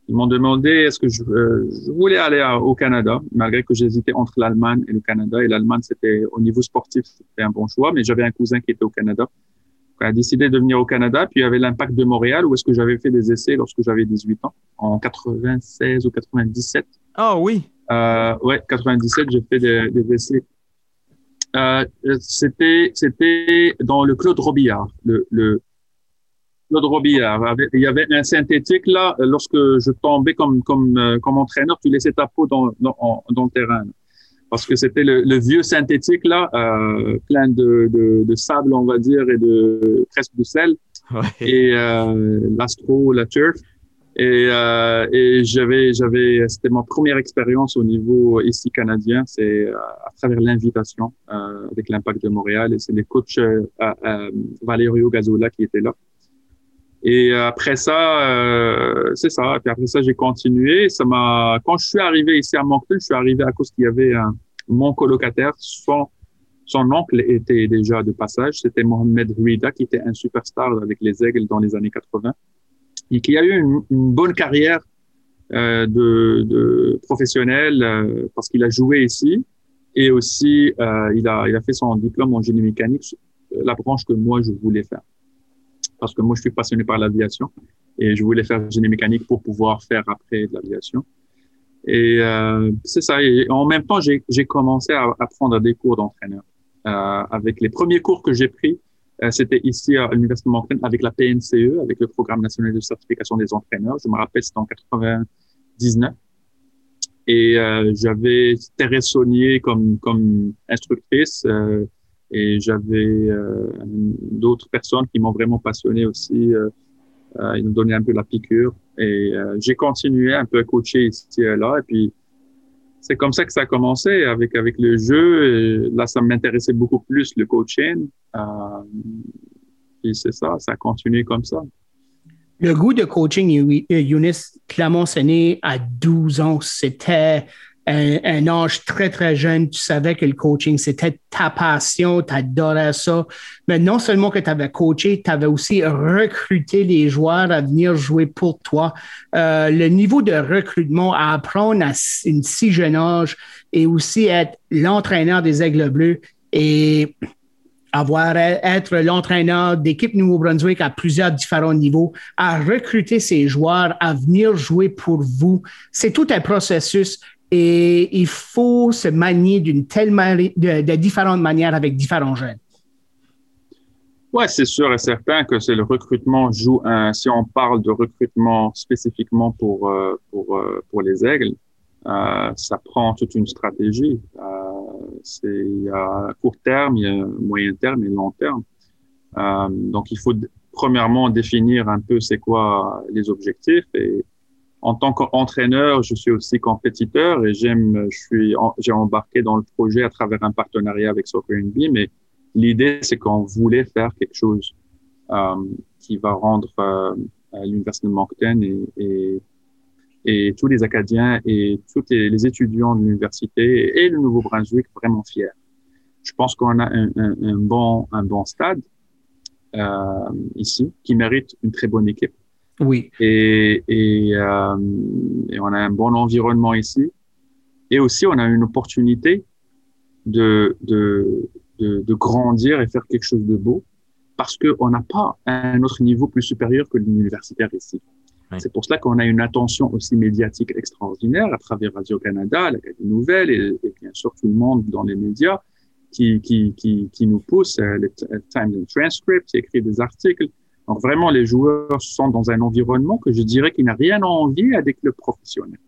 ils m'ont demandé est-ce que je, euh, je voulais aller à- au Canada, malgré que j'hésitais entre l'Allemagne et le Canada. Et l'Allemagne, c'était au niveau sportif, c'était un bon choix, mais j'avais un cousin qui était au Canada. a décidé de venir au Canada. Puis il y avait l'impact de Montréal, où est-ce que j'avais fait des essais lorsque j'avais 18 ans, en 96 ou 97. Ah oui. Euh, ouais, 97, j'ai fait des, des essais. Euh, c'était, c'était dans le Claude Robillard. Le, le Claude Robillard. Il y avait un synthétique là. Lorsque je tombais comme comme euh, comme entraîneur, tu laissais ta peau dans dans, le terrain. Parce que c'était le, le vieux synthétique là, euh, plein de, de, de sable, on va dire, et de presque de sel Ouais. et euh, l'astro, la turf. Et, euh, et j'avais, j'avais, c'était ma première expérience au niveau ici canadien, c'est à travers l'invitation avec l'Impact de Montréal et c'est les coachs Valerio Gazzola qui étaient là. Et après ça, euh, c'est ça. Et puis après ça, j'ai continué. Ça m'a, quand je suis arrivé ici à Moncton, je suis arrivé à cause qu'il y avait un, mon colocataire, son, son oncle était déjà de passage. C'était Mohamed Ruida, qui était un superstar avec les Aigles dans les années 80 et qui a eu une, une bonne carrière euh, de, de professionnel euh, parce qu'il a joué ici et aussi euh, il, a, il a fait son diplôme en génie mécanique, la branche que moi je voulais faire. Parce que moi je suis passionné par l'aviation et je voulais faire génie mécanique pour pouvoir faire après de l'aviation. Et euh, c'est ça. Et en même temps, j'ai commencé à, à des cours d'entraîneur. Euh, avec les premiers cours que j'ai pris, euh, c'était ici à l'Université de Moncton avec la PNCE, avec le Programme national de certification des entraîneurs. Je me rappelle, c'était en 99. Et euh, j'avais Thérèse Saunier comme, comme instructrice euh, et j'avais euh, d'autres personnes qui m'ont vraiment passionné aussi. Euh, euh, ils nous donnaient un peu la piqûre et j'ai continué un peu à coacher ici et là. Et puis, c'est comme ça que ça a commencé avec, avec le jeu. Là, ça m'intéressait beaucoup plus le coaching. Et c'est ça, ça a continué comme ça. Le goût de coaching, Younis, clairement, né à 12 ans. C'était un, âge très, très jeune. Tu savais que le coaching, c'était ta passion, tu adorais ça. Mais non seulement que tu avais coaché, tu avais aussi recruté les joueurs à venir jouer pour toi. Euh, le niveau de recrutement à apprendre à une si jeune âge et aussi être l'entraîneur des Aigles Bleus et avoir être l'entraîneur d'équipe Nouveau-Brunswick à plusieurs différents niveaux, à recruter ces joueurs, à venir jouer pour vous. C'est tout un processus et il faut se manier d'une telle de, différentes manières avec différents jeunes. Ouais, c'est sûr et certain que c'est le recrutement joue un. Si on parle de recrutement spécifiquement pour euh, pour euh, pour les aigles, euh, ça prend toute une stratégie. Euh, c'est a court terme, moyen terme et long terme. Donc il faut premièrement définir un peu c'est quoi les objectifs et en tant qu'entraîneur, je suis aussi compétiteur et j'aime, je suis, j'ai embarqué dans le projet à travers un partenariat avec Soccer NB, mais l'idée c'est qu'on voulait faire quelque chose euh, qui va rendre euh, l'université de Moncton et, tous les Acadiens et tous les, étudiants de l'université et le Nouveau-Brunswick vraiment fiers. Je pense qu'on a un bon un bon stade euh, ici qui mérite une très bonne équipe Oui. et, et, euh, et on a un bon environnement ici. Et aussi, on a une opportunité de, de, de, de grandir et faire quelque chose de beau parce qu'on n'a pas un autre niveau plus supérieur que l'universitaire ici. Oui. C'est pour cela qu'on a une attention aussi médiatique extraordinaire à travers Radio-Canada, l'Académie Nouvelle et, et bien sûr tout le monde dans les médias qui, qui, qui, qui nous pousse, euh, les t- Times and Transcripts, qui écrit des articles. Donc vraiment, les joueurs sont dans un environnement que je dirais qui n'a rien à envier à des clubs professionnels.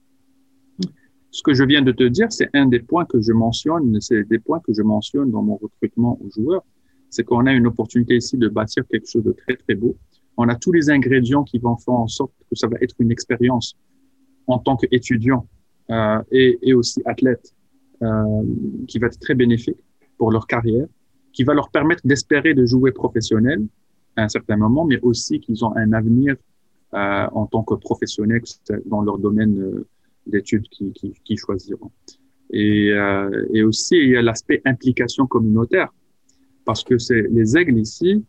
Ce que je viens de te dire, c'est un des points que je mentionne, c'est des points que je mentionne dans mon recrutement aux joueurs, c'est qu'on a une opportunité ici de bâtir quelque chose de très très beau. On a tous les ingrédients qui vont faire en sorte que ça va être une expérience en tant qu'étudiant euh, et, et aussi athlète euh, qui va être très bénéfique pour leur carrière, qui va leur permettre d'espérer de jouer professionnel un certain moment, mais aussi qu'ils ont un avenir euh, en tant que professionnels dans leur domaine euh, d'études qu'ils qui, qui choisiront. Et, euh, et aussi, il y a l'aspect implication communautaire, parce que c'est les aigles ici,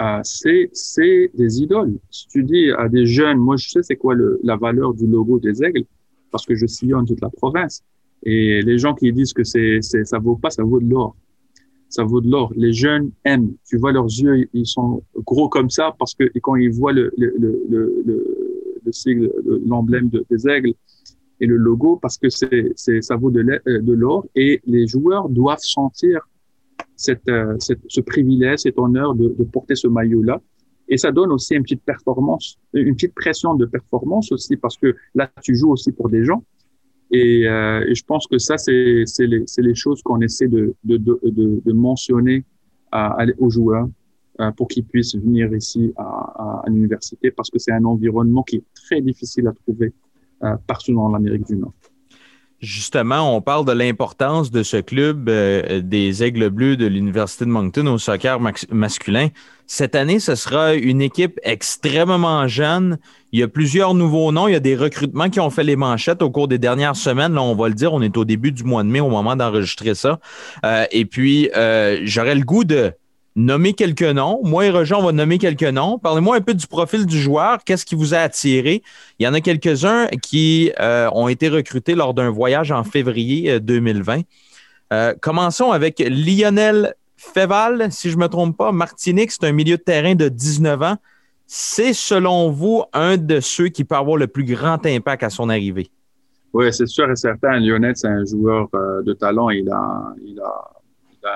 euh, c'est c'est des idoles. Si tu dis à des jeunes, moi je sais c'est quoi le, la valeur du logo des aigles, parce que je sillonne toute la province. Et les gens qui disent que c'est ça vaut pas, ça vaut de l'or ça vaut de l'or. Les jeunes aiment. Tu vois leurs yeux, ils sont gros comme ça parce que quand ils voient le, le, le, le, le sigle, le- l'emblème de- des aigles et le logo, parce que c'est, ça vaut euh, de l'or et les joueurs doivent sentir euh, ce privilège, cet honneur de, de porter ce maillot-là. Et ça donne aussi une petite performance, une petite pression de performance aussi, parce que là, tu joues aussi pour des gens. Et, euh, et je pense que ça, c'est les, les choses qu'on essaie de, de, de, de, mentionner à- aux joueurs euh, pour qu'ils puissent venir ici à, à, à l'université parce que c'est un environnement qui est très difficile à trouver euh, partout dans l'Amérique du Nord. Justement, on parle de l'importance de ce club euh, des Aigles Bleus de l'Université de Moncton au soccer masculin. Cette année, ce sera une équipe extrêmement jeune. Il y a plusieurs nouveaux noms. Il y a des recrutements qui ont fait les manchettes au cours des dernières semaines. Là, on va le dire, on est au début du mois de mai au moment d'enregistrer ça. Euh, et puis, euh, j'aurais le goût de nommer quelques noms. Moi et Roger, on va nommer quelques noms. Parlez-moi un peu du profil du joueur. Qu'est-ce qui vous a attiré? Il y en a quelques-uns qui euh, ont été recrutés lors d'un voyage en février euh, 2020. Euh, commençons avec Lionel Feval, si je ne me trompe pas. Martinique, c'est un milieu de terrain de 19 ans. C'est, selon vous, un de ceux qui peut avoir le plus grand impact à son arrivée? Oui, c'est sûr et certain. Lionel, c'est un joueur euh, de talent. Il, a,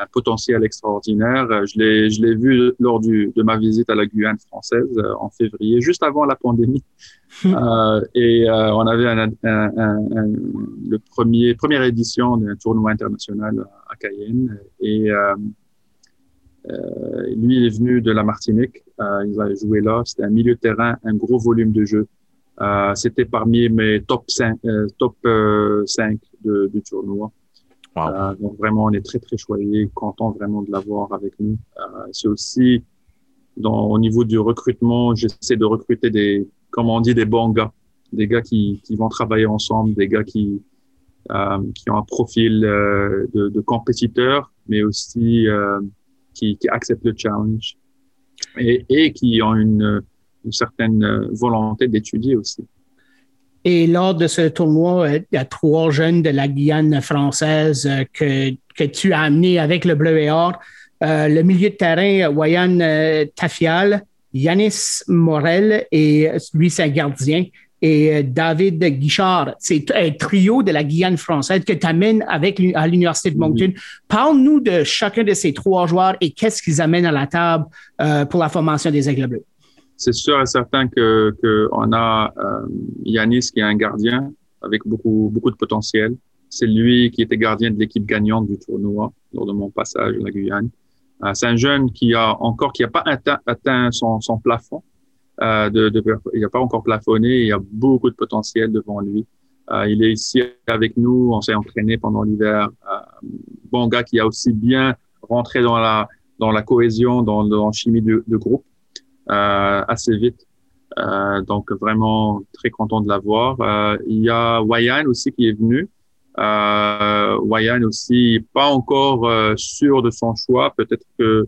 un potentiel extraordinaire. Euh, Je l'ai, je l'ai vu lors du, de ma visite à la Guyane française euh, en février, juste avant la pandémie. Euh, et euh, on avait un, un, un, un- le premier première édition d'un tournoi international à Cayenne. Et euh, lui, il est venu de la Martinique. Il a joué là. C'était un milieu de terrain, un gros volume de jeu. C'était parmi mes top 5, euh, top euh, 5 de, du tournoi. Euh, donc vraiment, on est très très choyé, content vraiment de l'avoir avec nous. Euh, c'est aussi dans, au niveau du recrutement, j'essaie de recruter des, comme on dit, des bons gars, des gars qui, qui vont travailler ensemble, des gars qui euh, qui ont un profil euh, de, de compétiteur, mais aussi euh, qui, qui acceptent le challenge et, et qui ont une, une certaine euh, volonté d'étudier aussi. Et lors de ce tournoi, euh, il y a trois jeunes de la Guyane française euh, que, que tu as amenés avec le bleu et or. Euh, le milieu de terrain, euh, Wayan Tafial, Yanis Morel et lui, c'est un gardien. Et David Guichard, c'est un trio de la Guyane française que tu amènes avec à l'Université de Moncton. Parle-nous de chacun de ces trois joueurs et qu'est-ce qu'ils amènent à la table euh, pour la formation des Aigles Bleus. C'est sûr et certain que, que on a euh, Yanis qui est un gardien avec beaucoup beaucoup de potentiel. C'est lui qui était gardien de l'équipe gagnante du tournoi lors de mon passage à la Guyane. Euh, c'est un jeune qui a encore qui n'a pas atteint, atteint son, son plafond. Euh, de, de, il n'a pas encore plafonné. Il y a beaucoup de potentiel devant lui. Euh, il est ici avec nous. On s'est entraîné pendant l'hiver. Euh, bon gars qui a aussi bien rentré dans la dans la cohésion, dans, dans la chimie de, de groupe assez vite. Euh, donc vraiment très content de l'avoir. Euh, il y a Wayan aussi qui est venu. Euh, Wayan aussi pas encore euh, sûr de son choix. Peut-être que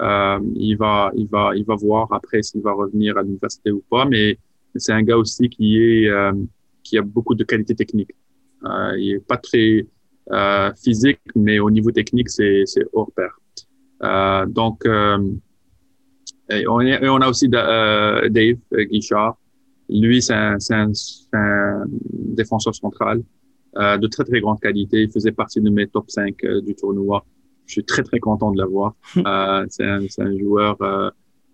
euh, il va il va il va voir après s'il va revenir à l'université ou pas. Mais c'est un gars aussi qui est euh, qui a beaucoup de qualités techniques. Euh, il est pas très euh, physique, mais au niveau technique c'est c'est hors pair. Euh, donc euh, et on, et on a aussi euh, Dave euh, Guichard. Lui, c'est un, un- un défenseur central euh, de très, très grande qualité. Il faisait partie de mes top 5 euh, du tournoi. Je suis très, très content de l'avoir. Euh, c'est un, un joueur euh,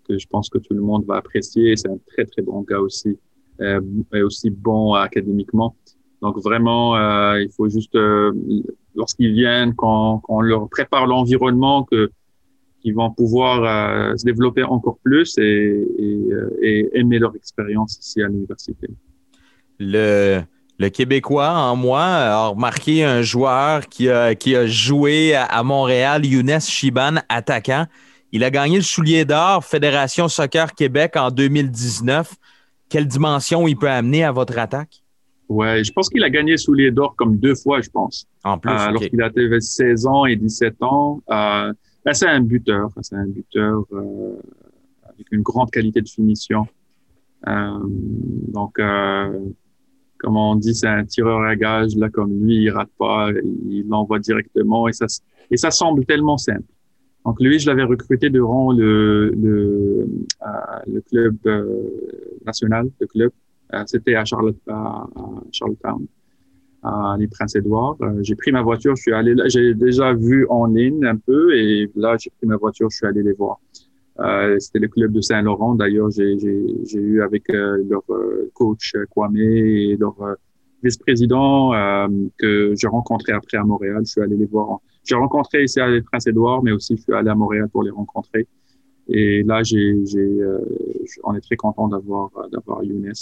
que je pense que tout le monde va apprécier. C'est un très, très bon gars aussi. Euh, et aussi bon académiquement. Donc vraiment, euh, il faut juste, euh, lorsqu'ils viennent, quand, quand on leur prépare l'environnement, que qu'ils vont pouvoir euh, se développer encore plus et, et, euh, et aimer leur expérience ici à l'université. Le, le Québécois en moi a remarqué un joueur qui a, qui a joué à, Montréal, Younes Chiban, attaquant. Il a gagné le soulier d'or Fédération Soccer Québec en 2019. Quelle dimension il peut amener à votre attaque? Ouais, je pense qu'il a gagné Soulier d'or comme deux fois, je pense. En plus, Euh, ok. Lorsqu'il avait 16 ans et 17 ans, euh, ben, c'est un buteur. C'est un buteur euh, avec une grande qualité de finition. Euh, donc, euh, comme on dit, c'est un tireur à gage. Là, comme lui, il rate pas, il l'envoie directement et ça, et ça semble tellement simple. Donc lui, je l'avais recruté durant le, le, euh, le club euh, national, le club. Euh, C'était à, Charlotte, à Charlottetown, à les Princes-Édouards. Euh, j'ai pris ma voiture, je suis allé là. J'ai déjà vu en ligne un peu et là, j'ai pris ma voiture, je suis allé les voir. Euh, C'était le club de Saint-Laurent. D'ailleurs, j'ai eu avec euh, leur euh, coach euh, Kwame et leur euh, vice-président que j'ai rencontré après à Montréal. Je suis allé les voir. J'ai rencontré ici à les Princes-Édouards, mais aussi je suis allé à Montréal pour les rencontrer. Et là, j'ai, on est très content d'avoir d'avoir Younes.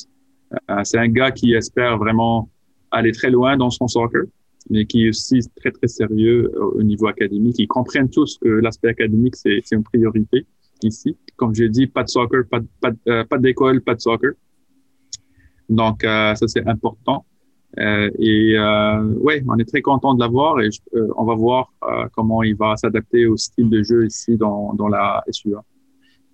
C'est un gars qui espère vraiment aller très loin dans son soccer, mais qui est aussi très très sérieux au niveau académique. Ils comprennent tous que l'aspect académique c'est une priorité ici. Comme j'ai dit, pas de soccer, pas pas euh, pas d'école, pas de soccer. Donc euh, ça c'est important. Euh, et euh, ouais, on est très content de l'avoir et je- euh, on va voir euh, comment il va s'adapter au style de jeu ici dans, dans la SUA.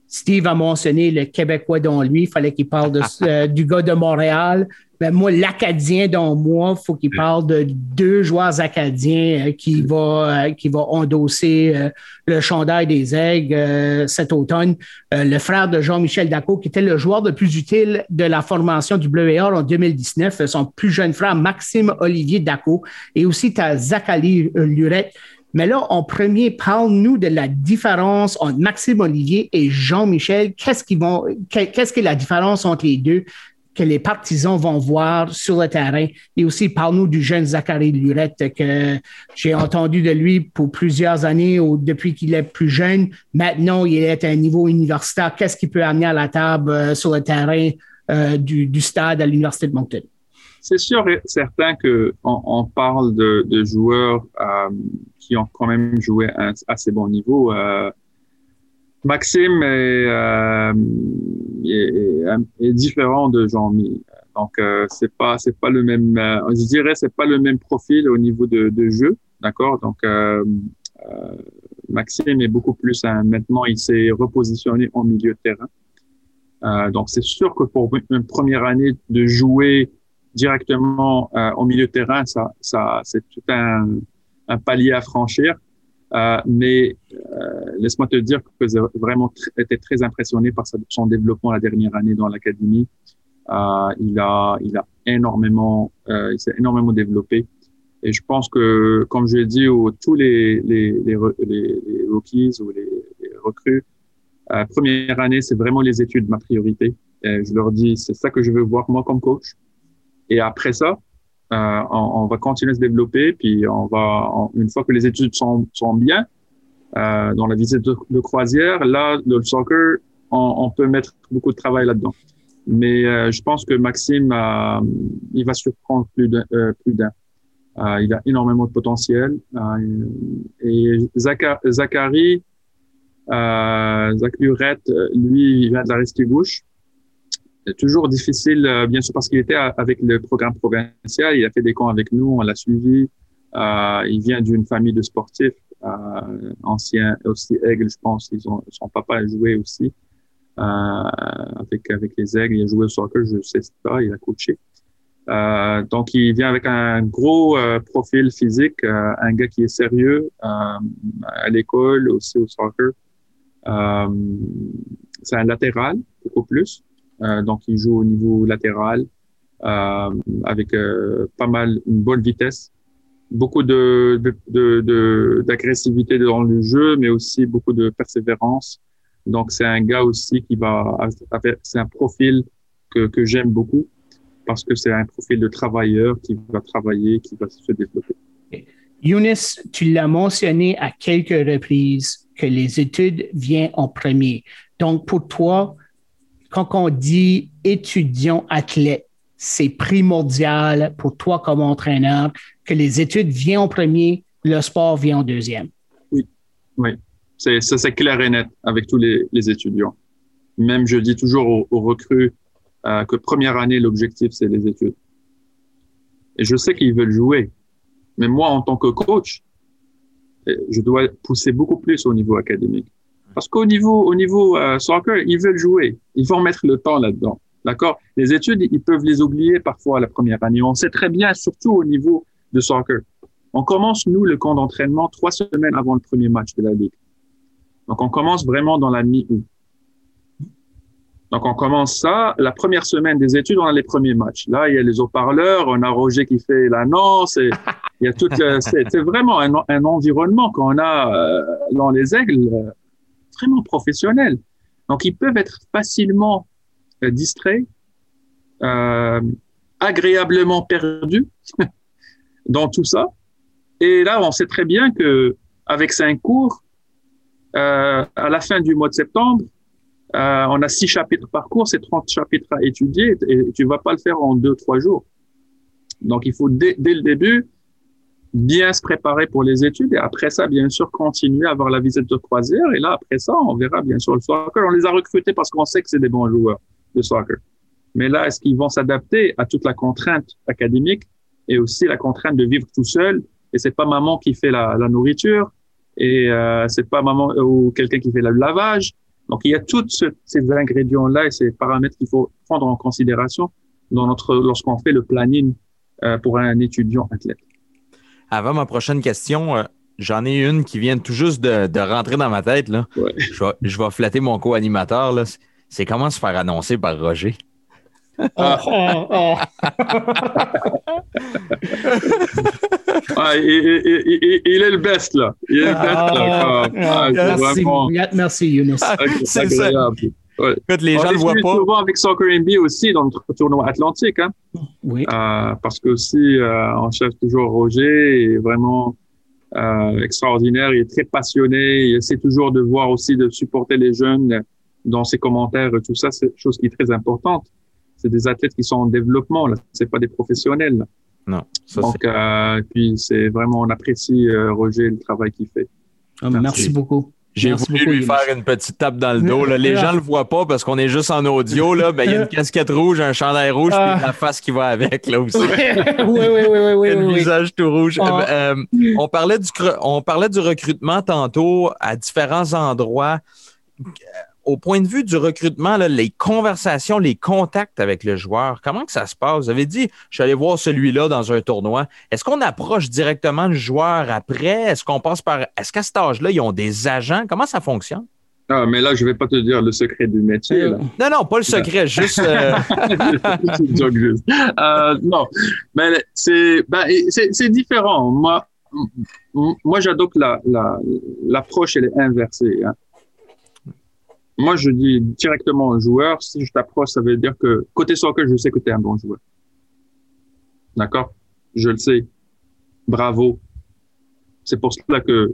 Steve a mentionné le Québécois dans lui. Il fallait qu'il parle de, euh, du gars de Montréal. Ben, moi, l'Acadien dans moi, il faut qu'il parle de deux joueurs acadiens euh, qui vont euh, qui va endosser euh, le chandail des aigles cet automne. Le frère de Jean-Michel Daco, qui était le joueur le plus utile de la formation du Bleu et Or en 2019. euh, Son plus jeune frère, Maxime Olivier Daco. Et aussi, tu as Zachary Lurette. Mais là, en premier, parle-nous de la différence entre Maxime Olivier et Jean-Michel. Qu'est-ce qu'ils vont, que- qu'est-ce que la différence entre les deux? Que les partisans vont voir sur le terrain? Et aussi, parle-nous du jeune Zachary Lurette que j'ai entendu de lui pour plusieurs années ou depuis qu'il est plus jeune. Maintenant, il est à un niveau universitaire. Qu'est-ce qu'il peut amener à la table euh, sur le terrain euh, du, stade à l'Université de Moncton? C'est sûr et certain que on, parle de, de joueurs euh, qui ont quand même joué à un assez bon niveau. Maxime est, euh, est, est différent de Jean-Mi. Donc euh, c'est pas c'est pas le même. euh, je dirais c'est pas le même profil au niveau de, de jeu, d'accord? Donc euh, euh, Maxime est beaucoup plus un, maintenant il s'est repositionné en milieu de terrain. Euh, donc c'est sûr que pour une première année de jouer directement au milieu de terrain, ça, ça, c'est tout un, un palier à franchir. Euh, mais euh, laisse-moi te dire que j'ai vraiment été très impressionné par son développement la dernière année dans l'académie. Euh, il a, il a énormément, euh, il s'est énormément développé. Et je pense que, comme je l'ai dit, aux, tous les, les, les, les, rookies ou les, les recrues, euh, première année, c'est vraiment les études ma priorité. Je leur dis, c'est ça que je veux voir moi comme coach. Et après ça, euh, on, on va continuer à se développer, puis on va, une fois que les études sont, sont bien, euh, dans la visite de, croisière, là, le soccer, on, on peut mettre beaucoup de travail là-dedans. Mais euh, je pense que Maxime, euh, il va surprendre plus d'un. euh, plus d'un. Euh, il a énormément de potentiel. Et Zacha- Zachary, Zach Lurette, euh, lui, il vient de la Restigouche. Toujours difficile, euh, bien sûr, parce qu'il était avec le programme provincial. Il a fait des camps avec nous, on l'a suivi. Euh, il vient d'une famille de sportifs, euh, anciens, aussi Aigle, je pense. Ils ont, son papa a joué aussi euh, avec, avec les Aigles. Il a joué au soccer, je sais ça, il a coaché. Euh, donc, il vient avec un gros euh, profil physique, un gars qui est sérieux à l'école, aussi au soccer. C'est un latéral, beaucoup plus. Euh, donc, il joue au niveau latéral euh, avec euh, pas mal, une bonne vitesse, beaucoup de, d'agressivité dans le jeu, mais aussi beaucoup de persévérance. Donc, c'est un gars aussi qui va, c'est un profil que, que j'aime beaucoup parce que c'est un profil de travailleur qui va travailler, qui va se développer. Younes, tu l'as mentionné à quelques reprises que les études viennent en premier. Donc, pour toi, quand on dit étudiant athlète, c'est primordial pour toi comme entraîneur que les études viennent en premier, le sport vient en deuxième. Oui, c'est, ça c'est clair et net avec tous les, étudiants. Même je dis toujours aux, recrues euh, que première année, l'objectif, c'est les études. Et je sais qu'ils veulent jouer. Mais moi, en tant que coach, je dois pousser beaucoup plus au niveau académique. Parce qu'au niveau, au niveau euh, soccer, ils veulent jouer. Ils vont mettre le temps là-dedans. D'accord? Les études, ils peuvent les oublier parfois la première année. On sait très bien, surtout au niveau de soccer. On commence, nous, le camp d'entraînement trois semaines avant le premier match de la Ligue. Donc, on commence vraiment dans la mi-août. Donc, on commence ça. La première semaine des études, on a les premiers matchs. Là, il y a les haut-parleurs, on a Roger qui fait l'annonce. Il y a tout. le- C'est vraiment un, un environnement qu'on a euh, dans les aigles euh, vraiment professionnel. Donc, ils peuvent être facilement euh, distraits, euh, agréablement perdus dans tout ça. Et là, on sait très bien que avec cinq cours, euh, à la fin du mois de septembre, on a six chapitres par cours, c'est 30 chapitres à étudier et tu vas pas le faire en deux, trois jours. Donc, il faut dès le début bien se préparer pour les études et après ça, bien sûr, continuer à avoir la visite de croisière. Et là, après ça, on verra bien sûr le soccer. On les a recrutés parce qu'on sait que c'est des bons joueurs de soccer. Mais là, est-ce qu'ils vont s'adapter à toute la contrainte académique et aussi la contrainte de vivre tout seul? Et c'est pas maman qui fait la, nourriture et euh, c'est pas maman ou quelqu'un qui fait le lavage. Donc il y a tous ce- ces ingrédients là et ces paramètres qu'il faut prendre en considération dans notre lorsqu'on fait le planning euh, pour un étudiant athlète. Avant ma prochaine question, euh, j'en ai une qui vient tout juste de, de rentrer dans ma tête. Là. Ouais. Je, vais, je vais flatter mon co-animateur. là. C'est- comment se faire annoncer par Roger? Ah. Oh, oh, Ah, il est le best là. Il est le best là. Ah, Ah, merci, vraiment merci, Younes. C'est ça. Écoute, les On gens le voient pas. souvent avec Soccer NBA aussi dans notre tournoi atlantique. Hein. Oui. Euh, parce que aussi, euh, on cherche toujours Roger, il est vraiment euh, extraordinaire, il est très passionné, il essaie toujours de voir aussi, de supporter les jeunes dans ses commentaires et tout ça, c'est une chose qui est très importante. C'est des athlètes qui sont en développement, là, c'est pas des professionnels. là. Non, ça, Donc, euh, puis c'est vraiment, on apprécie euh, Roger le travail qu'il fait. Ah, merci beaucoup. J'ai voulu beaucoup, lui faire une petite tape dans le dos. là. Les gens le voient pas parce qu'on est juste en audio. Là. Ben, il y a une casquette rouge, un chandail rouge, Ah. puis la face qui va avec là aussi. oui, oui, oui, oui, oui, le oui, oui. visage tout rouge. Ah. Euh, euh, on, parlait du, on parlait du recrutement tantôt à différents endroits. Euh, Au point de vue du recrutement, là, les conversations, les contacts avec le joueur, comment que ça se passe? Vous avez dit, je suis allé voir celui-là dans un tournoi. Est-ce qu'on approche directement le joueur après? Est-ce qu'on passe par. Est-ce qu'à cet âge-là, ils ont des agents? Comment ça fonctionne? Ah, mais là, je vais pas te dire le secret du métier. là. Non, non, pas le secret, juste. euh. Euh, non, mais c'est ben, c'est c'est différent. Moi, moi j'adopte la la- l'approche elle est inversée. hein. Moi, je dis directement au joueur, si je t'approche, ça veut dire que côté soccer, je sais que tu es un bon joueur. D'accord? Je le sais. Bravo. C'est pour cela que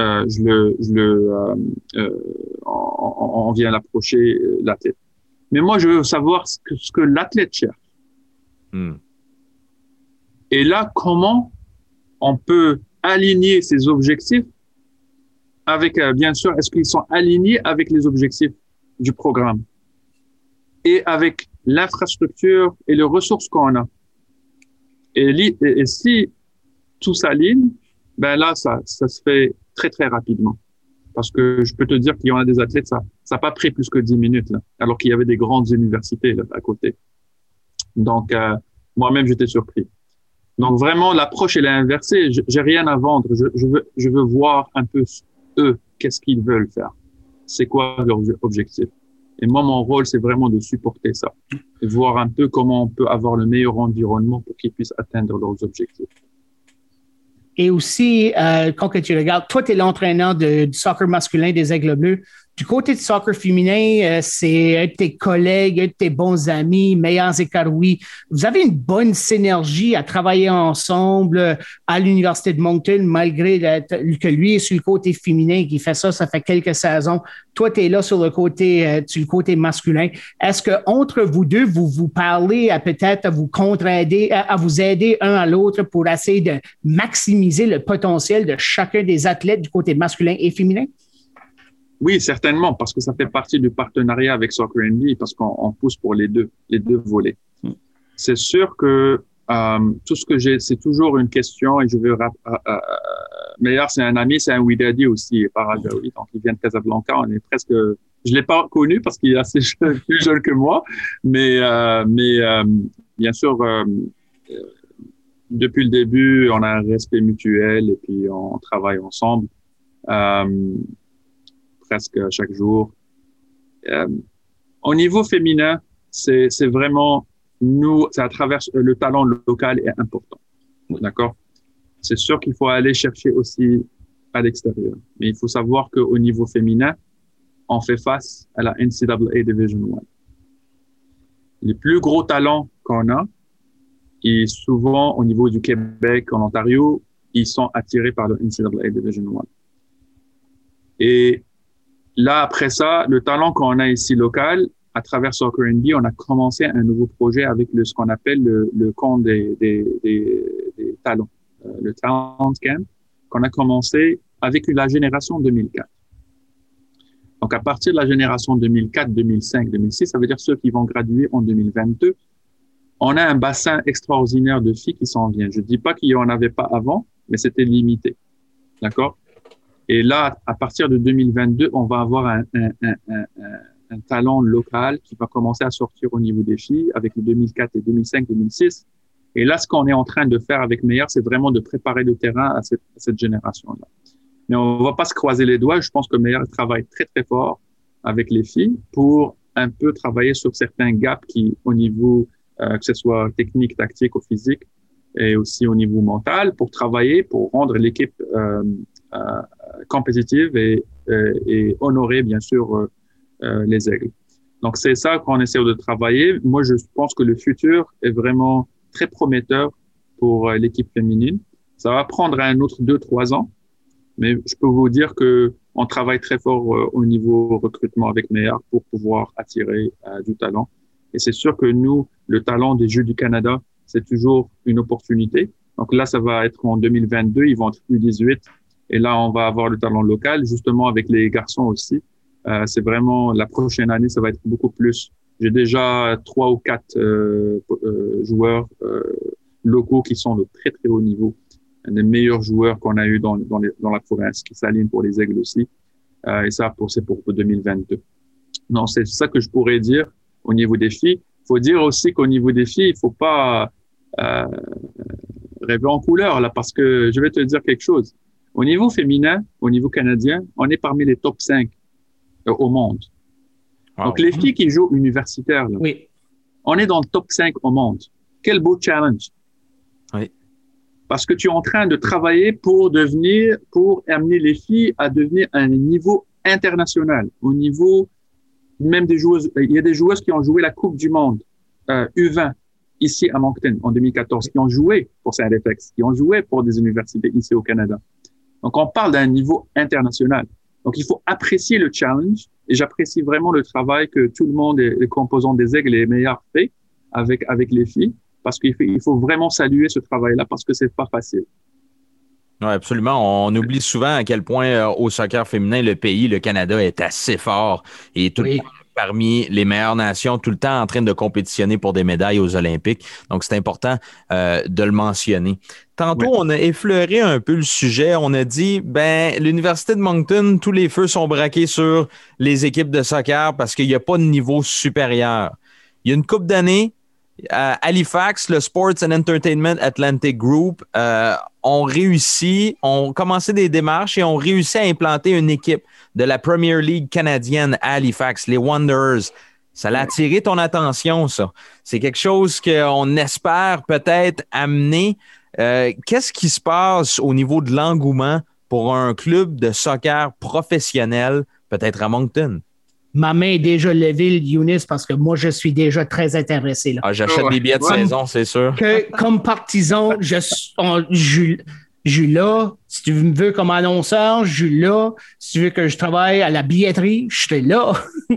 euh, je le, je le, euh, euh, on, vient l'approcher euh, l'athlète. Mais moi, je veux savoir ce que, ce que l'athlète cherche. hmm. Et là, comment on peut aligner ses objectifs avec, euh, bien sûr, est-ce qu'ils sont alignés avec les objectifs du programme et avec l'infrastructure et les ressources qu'on a. Et, si tout s'aligne, ben là, ça, ça se fait très, très rapidement. Parce que je peux te dire qu'il y en a des athlètes, ça n'a pas pris plus que 10 minutes, là, alors qu'il y avait des grandes universités là, à côté. Donc, euh, moi-même, j'étais surpris. Donc, vraiment, l'approche, elle est inversée. J'ai rien à vendre. Je, je, veux, je veux voir un peu eux, qu'est-ce qu'ils veulent faire? C'est quoi leur objectif? Et moi, mon rôle, c'est vraiment de supporter ça. Et voir un peu comment on peut avoir le meilleur environnement pour qu'ils puissent atteindre leurs objectifs. Et aussi, euh, quand tu regardes, toi, tu es l'entraîneur du soccer masculin des Aigles Bleus. Du côté du soccer féminin, euh, c'est un de tes collègues, un de tes bons amis, Meilleur Zekaroui. Vous avez une bonne synergie à travailler ensemble euh, à l'Université de Moncton, malgré que lui est sur le côté féminin, qui fait ça, ça fait quelques saisons. Toi, tu es là sur le côté, euh, sur le côté masculin. Est-ce que entre vous deux, vous vous parlez à peut-être vous contre-aider, à, à vous aider un à l'autre pour essayer de maximiser le potentiel de chacun des athlètes du côté masculin et féminin? Oui, certainement, parce que ça fait partie du partenariat avec Soccer NBA, parce qu'on on pousse pour les deux, les deux volets. C'est sûr que euh, tout ce que j'ai, c'est toujours une question, et je veux euh, euh, Meilleur, c'est un ami, c'est un Widadi aussi, Parajaoui, donc il vient de Casablanca, on est presque, je l'ai pas connu parce qu'il est assez jeune, plus jeune que moi, mais, euh, mais euh, bien sûr, euh, depuis le début, on a un respect mutuel et puis on travaille ensemble. Euh, presque chaque jour. Euh, au niveau féminin, c'est vraiment nous, c'est à travers le talent local est important. D'accord? C'est sûr qu'il faut aller chercher aussi à l'extérieur. Mais il faut savoir qu'au niveau féminin, on fait face à la NCAA Division 1. Les plus gros talents qu'on a, et souvent au niveau du Québec, en Ontario, ils sont attirés par le NCAA Division 1. Et là, après ça, le talent qu'on a ici local, à travers Soccer on a commencé un nouveau projet avec le, ce qu'on appelle le, le compte des, des, des, des talents, euh, le Talent Camp, qu'on a commencé avec la génération 2004. Donc, à partir de la génération 2004, 2005, 2006, ça veut dire ceux qui vont graduer en 2022, on a un bassin extraordinaire de filles qui s'en viennent. Je dis pas qu'il y en avait pas avant, mais c'était limité. D'accord? Et là, à partir de 2022, on va avoir un, talent local qui va commencer à sortir au niveau des filles avec les 2004 et 2005, 2006. Et là, ce qu'on est en train de faire avec Meilleur, c'est vraiment de préparer le terrain à cette, génération-là. Mais on va pas se croiser les doigts. Je pense que Meilleur travaille très, très fort avec les filles pour un peu travailler sur certains gaps qui, au niveau, euh, que ce soit technique, tactique ou physique, et aussi au niveau mental, pour travailler, pour rendre l'équipe euh, compétitive et, euh, et honorer, bien sûr, euh, euh, les aigles. Donc, c'est ça qu'on essaie de travailler. Moi, je pense que le futur est vraiment très prometteur pour euh, l'équipe féminine. Ça va prendre un autre deux, trois ans, mais je peux vous dire que on travaille très fort euh, au niveau recrutement avec Meilleur pour pouvoir attirer euh, du talent. Et c'est sûr que nous, le talent des Jeux du Canada, c'est toujours une opportunité. Donc là, ça va être en 2022, ils vont être plus 18. Et là, on va avoir le talent local, justement avec les garçons aussi. Euh, c'est vraiment la prochaine année, ça va être beaucoup plus. J'ai déjà trois ou quatre euh, euh, joueurs euh, locaux qui sont de très très haut niveau, des meilleurs joueurs qu'on a eu dans, dans, les- dans la province, qui s'alignent pour les aigles aussi. Euh, et ça, pour, c'est pour 2022. Non, c'est ça que je pourrais dire au niveau des filles. Il faut dire aussi qu'au niveau des filles, il faut pas euh, rêver en couleur là, parce que je vais te dire quelque chose. Au niveau féminin, au niveau canadien, on est parmi les top 5 euh, au monde. Wow. Donc, les filles qui jouent universitaires, là, Oui. on est dans le top 5 au monde. Quel beau challenge. Oui. Parce que tu es en train de travailler pour devenir, pour amener les filles à devenir à un niveau international, au niveau même des joueuses. Il y a des joueuses qui ont joué la Coupe du Monde euh, U20 ici à Moncton en 2014, qui ont joué pour Saint-Efex, qui ont joué pour des universités ici au Canada. Donc, on parle d'un niveau international. Donc, il faut apprécier le challenge et j'apprécie vraiment le travail que tout le monde, les composants des aigles et les meilleurs fait avec, avec les filles parce qu'il faut, il faut vraiment saluer ce travail-là parce que c'est pas facile. Oui, absolument. On oublie souvent à quel point euh, au soccer féminin, le pays, le Canada, est assez fort et tout Oui. le parmi les meilleures nations, tout le temps en train de compétitionner pour des médailles aux Olympiques. Donc, c'est important euh, de le mentionner. Tantôt, Oui. on a effleuré un peu le sujet. On a dit, ben, l'Université de Moncton, tous les feux sont braqués sur les équipes de soccer parce qu'il n'y a pas de niveau supérieur. Il y a une coupe d'années, à Halifax, le Sports and Entertainment Atlantic Group euh, ont réussi, ont commencé des démarches et ont réussi à implanter une équipe de la Premier League canadienne à Halifax, les Wanderers. Ça l'a attiré ton attention, ça. C'est quelque chose qu'on espère peut-être amener. Euh, Qu'est-ce qui se passe au niveau de l'engouement pour un club de soccer professionnel, peut-être à Moncton? Ma main est déjà levée, Younis, parce que moi, je suis déjà très intéressé. Là. Ah, J'achète des billets de Ouais. saison, c'est sûr. Que, comme partisan, je, suis- on- je, je suis là. Si tu me veux comme annonceur, je suis là. Si tu veux que je travaille à la billetterie, je suis là.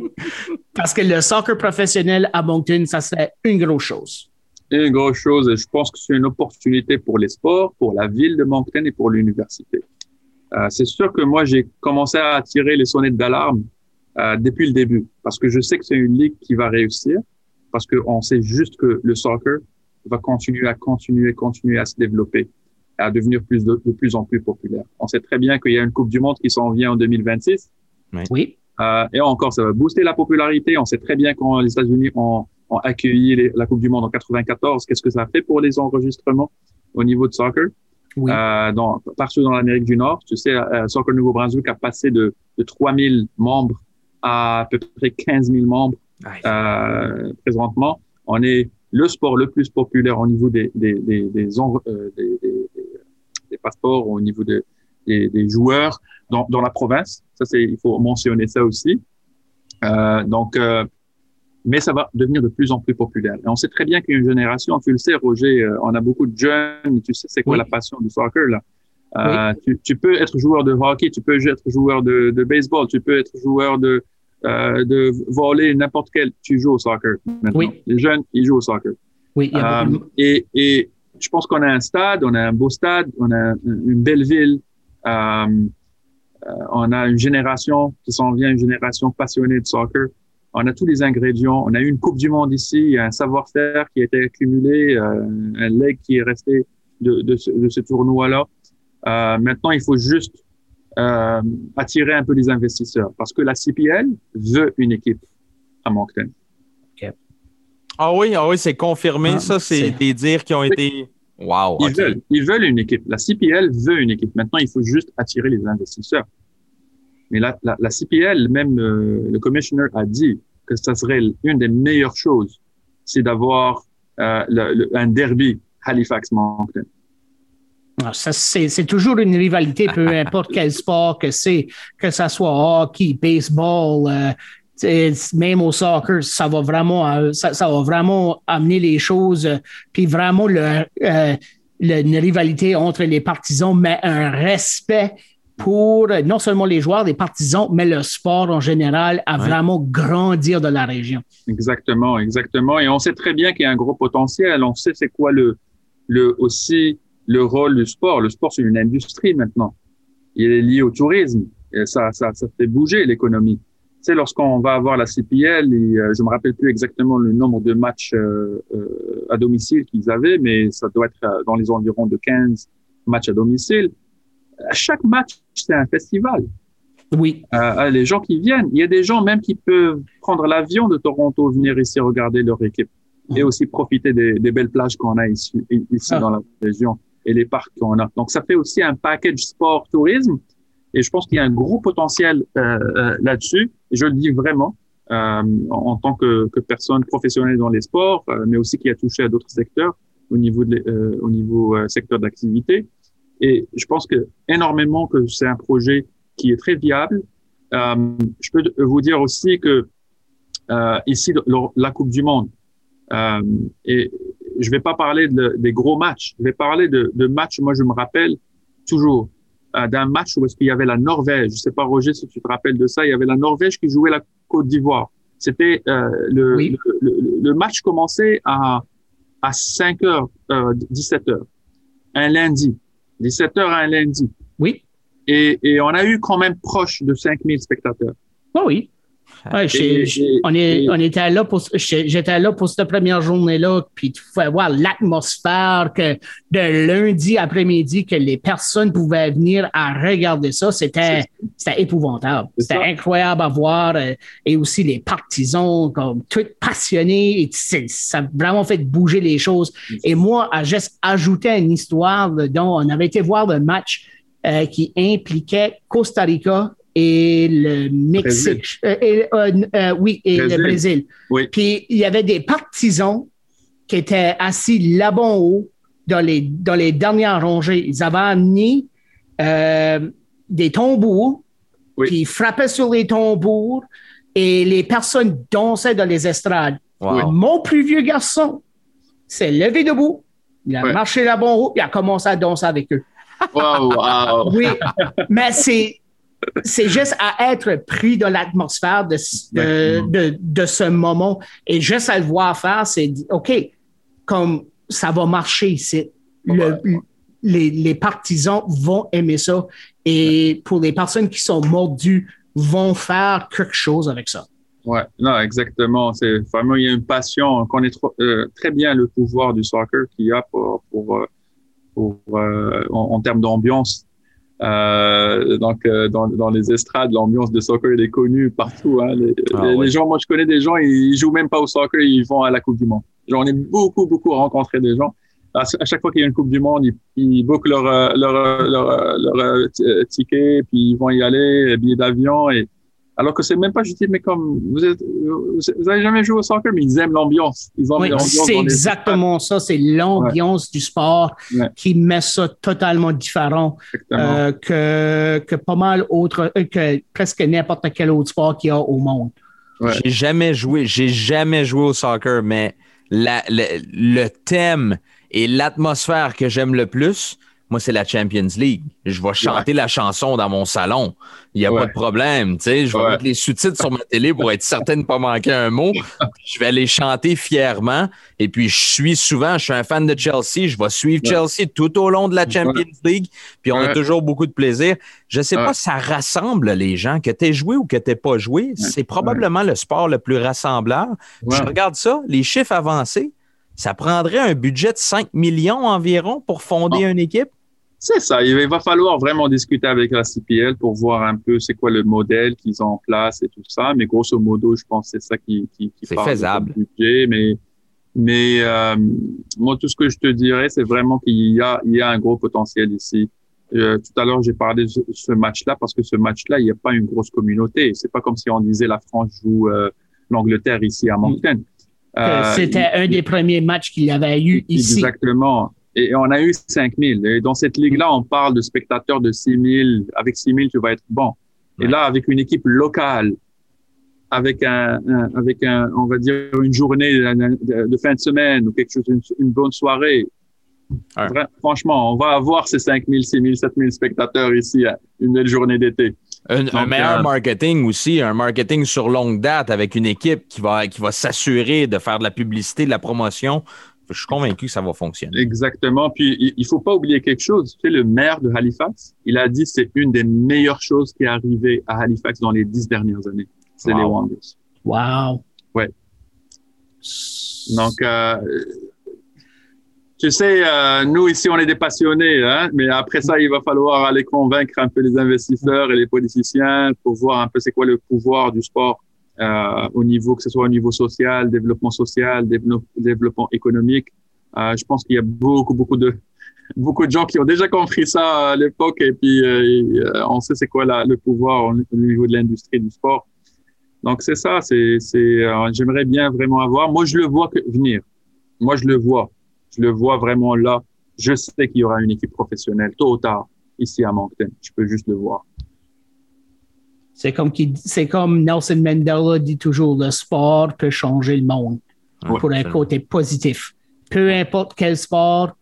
parce que le soccer professionnel à Moncton, ça serait une grosse chose. une grosse chose. et Je pense que c'est une opportunité pour les sports, pour la ville de Moncton et pour l'université. Euh, c'est sûr que moi, j'ai commencé à tirer les sonnettes d'alarme euh, depuis le début parce que je sais que c'est une ligue qui va réussir parce qu'on sait juste que le soccer va continuer à continuer, continuer à se développer, à devenir plus de, de plus en plus populaire. On sait très bien qu'il y a une Coupe du Monde qui s'en vient en 2026 Oui. euh, et encore, ça va booster la popularité. On sait très bien quand les États-Unis ont, ont accueilli les- la Coupe du Monde en 94, qu'est-ce que ça a fait pour les enregistrements au niveau de soccer. Oui. euh, dans, partout dans l'Amérique du Nord. Tu sais, euh, Soccer Nouveau-Brunswick a passé de, de 3 000 membres à à peu près 15 000 membres euh, présentement. On est le sport le plus populaire au niveau des, des, des, des, euh, des, des- des- des passeports, au niveau de- des, des joueurs dans, dans la province. Ça, c'est, il faut mentionner ça aussi. Euh, donc, euh, mais ça va devenir de plus en plus populaire. Et on sait très bien qu'il y a une génération, tu le sais, Roger, on a beaucoup de jeunes, tu sais, c'est quoi Oui. la passion du soccer, là? Euh, tu, tu peux être joueur de hockey, tu peux être joueur de, de baseball, tu peux être joueur de, euh, de volley, n'importe quel. Tu joues au soccer maintenant. Oui. Les jeunes, ils jouent au soccer. Oui, il y a Euh, de- et, et je pense qu'on a un stade, on a un beau stade, on a un- une belle ville, euh, on a une génération qui s'en vient, une génération passionnée de soccer. On a tous les ingrédients. On a eu une Coupe du Monde ici, il y a un savoir-faire qui a été accumulé, un leg qui est resté de, de ce, tournoi-là. Maintenant, il faut juste euh, attirer un peu les investisseurs parce que la CPL veut une équipe à Moncton. Ah oui, ah oui, c'est confirmé. Ah, ça, c'est des dires qui ont été. Wow. Ils veulent, ils veulent une équipe. La CPL veut une équipe. Maintenant, il faut juste attirer les investisseurs. Mais la, la, la CPL, même euh, le commissioner a dit que ça serait une des meilleures choses, c'est d'avoir euh, un derby Halifax-Moncton. Ah, c'est toujours une rivalité, peu importe quel sport que c'est, que ça soit hockey, baseball, euh, même au soccer, ça va vraiment, euh, ça, ça va vraiment amener les choses, euh, puis vraiment le, euh, le- une rivalité entre les partisans, mais un respect pour non seulement les joueurs, les partisans, mais le sport en général à Ouais. vraiment grandir de la région. Exactement, exactement. Et on sait très bien qu'il y a un gros potentiel. On sait c'est quoi le, le aussi le rôle du sport. Le sport, c'est une industrie maintenant. Il est lié au tourisme. Et ça, ça, ça fait bouger l'économie. Tu sais, lorsqu'on va avoir la CPL, et, euh, je me rappelle plus exactement le nombre de matchs euh, euh, à domicile qu'ils avaient, mais ça doit être euh, dans les environs de 15 matchs à domicile. À chaque match, c'est un festival Oui, les gens qui viennent. Il y a des gens même qui peuvent prendre l'avion de Toronto, venir ici regarder leur équipe et aussi profiter des, des belles plages qu'on a ici, ici Ah. dans la région et les parcs qu'on a. Donc, ça fait aussi un package sport-tourisme et je pense qu'il y a un gros potentiel euh, euh, là-dessus. Et je le dis vraiment euh, en, tant que, personne professionnelle dans les sports, mais aussi qui a touché à d'autres secteurs au niveau, au niveau secteur d'activité. Et je pense que énormément que c'est un projet qui est très viable. Je peux vous dire aussi que ici, la Coupe du Monde, et je vais pas parler de- des gros matchs, je vais parler de, de matchs, moi je me rappelle toujours euh, d'un match où est-ce qu'il y avait la Norvège, je sais pas Roger si tu te rappelles de ça, il y avait la Norvège qui jouait la Côte d'Ivoire. C'était euh, le, Oui. le, le- le match commençait à, à 5 heures, euh, 17 heures, un lundi, 17 heures un lundi. oui, Et, et on a eu quand même proche de 5000 spectateurs. oui, oui. Ouais, on, est, on était là pour, j'étais là pour cette première journée-là, puis tu pouvais voir l'atmosphère que de lundi après-midi que les personnes pouvaient venir à regarder ça, c'était, épouvantable. C'était incroyable à voir, euh, et aussi les partisans comme tout passionnés, et ça a vraiment fait bouger les choses. Et moi, juste ajouter une histoire dont on avait été voir le match euh, qui impliquait Costa Rica et le Mexique. Euh, et, euh, euh, oui, et Brésil. le Brésil. Oui. Puis il y avait des partisans qui étaient assis là-bas en haut dans les, dans les dernières rangées. Ils avaient amené euh, des tambours, Oui. puis ils frappaient sur les tambours et les personnes dansaient dans les estrades. Wow. Mon plus vieux garçon s'est levé debout, il a Ouais. marché là-bas en haut, il a commencé à danser avec eux. Wow, wow. Oui, mais c'est c'est juste à être pris dans l'atmosphère de, de, de, de ce moment et juste à le voir faire, c'est OK, comme ça va marcher, le, les, les partisans vont aimer ça et pour les personnes qui sont mordues vont faire quelque chose avec ça. Ouais, non, exactement. C'est vraiment, il y a une passion. On connaît trop- euh, très bien le pouvoir du soccer qu'il y a pour, pour, euh, pour euh, en, en termes d'ambiance. Euh, donc, euh, dans, dans les estrades, l'ambiance de soccer, elle est connue partout. Hein. Les, Ah les- ouais. les gens, moi, je connais des gens, ils jouent même pas au soccer, ils vont à la Coupe du Monde. J'en ai beaucoup, beaucoup rencontré des gens. à, à chaque fois qu'il y a une Coupe du Monde, ils, ils bookent leur, euh, leur, euh, leur, leur, euh, ticket, puis ils vont y aller, billets d'avion. Et, alors que c'est même pas, je dis, mais comme, vous êtes, vous, avez jamais joué au soccer, mais ils aiment l'ambiance. Ils ont Oui, l'ambiance c'est exactement ça. C'est l'ambiance du sport Ouais. qui met ça totalement différent euh, que, que pas mal autre, euh, que presque n'importe quel autre sport qu'il y a au monde. Ouais. J'ai jamais joué, j'ai jamais joué au soccer, mais la- le, le thème et l'atmosphère que j'aime le plus, moi, c'est la Champions League. Je vais chanter la chanson dans mon salon. Il n'y a Ouais. pas de problème. Je vais Ouais. mettre les sous-titres sur ma télé pour être certain de ne pas manquer un mot. Je vais les chanter fièrement. Et puis, je suis souvent, je suis un fan de Chelsea. Je vais suivre. Chelsea tout au long de la Champions League. Puis, on a toujours beaucoup de plaisir. Je ne sais pas si ça rassemble les gens, que tu aies joué ou que tu n'aies pas joué. C'est probablement le sport le plus rassembleur. Je regarde ça, les chiffres avancés, ça prendrait un budget de 5 millions environ pour fonder Ah. une équipe. C'est ça. Il va falloir vraiment discuter avec la CPL pour voir un peu c'est quoi le modèle qu'ils ont en place et tout ça. Mais grosso modo, je pense que c'est ça qui, qui, qui C'est parle faisable. budget. Mais, mais euh, moi, tout ce que je te dirais, c'est vraiment qu'il y a, il y a un gros potentiel ici. Euh, tout à l'heure, j'ai parlé de ce, ce match-là parce que ce match-là, il n'y a pas une grosse communauté. C'est pas comme si on disait la France joue euh, l'Angleterre ici à Moncton. Euh, C'était un des premiers matchs qu'il y avait eu ici. Exactement. Et on a eu 5000. Et dans cette ligue-là, on parle de spectateurs de 6000. Avec 6000, tu vas être bon. Et Ouais. là, avec une équipe locale, avec un, un- avec un, on va dire une journée de, de fin de semaine ou quelque chose, une, une bonne soirée. Ouais. Vra- Franchement, on va avoir ces 5000, 6000, 7000 spectateurs ici à une belle journée d'été. Un, meilleur euh, marketing aussi, un marketing sur longue date avec une équipe qui va, qui va s'assurer de faire de la publicité, de la promotion. Je suis convaincu que ça va fonctionner. Exactement. Puis, il- faut pas oublier quelque chose. Tu sais, le maire de Halifax, il a dit que c'est une des meilleures choses qui est arrivée à Halifax dans les dix dernières années. C'est Wow. les Wanderers. Wow. Ouais. Donc, euh, tu sais, euh, nous ici, on est des passionnés, hein, mais après ça, il va falloir aller convaincre un peu les investisseurs et les politiciens pour voir un peu c'est quoi le pouvoir du sport euh, au niveau, que ce soit au niveau social, développement social, dévelop- développement économique. Euh, je pense qu'il y a beaucoup, beaucoup de beaucoup de gens qui ont déjà compris ça à l'époque et puis euh, euh, on sait c'est quoi la, le pouvoir au au niveau de l'industrie du sport. Donc c'est ça, c'est c'est euh, j'aimerais bien vraiment avoir. Moi je le vois venir. Moi je le vois, je le vois vraiment là. Je sais qu'il y aura une équipe professionnelle tôt ou tard ici à Moncton. Je peux juste le voir. C'est comme, c'est comme Nelson Mandela dit toujours, le sport peut changer le monde Ouais, pour un absolument. côté positif. Peu importe quel sport,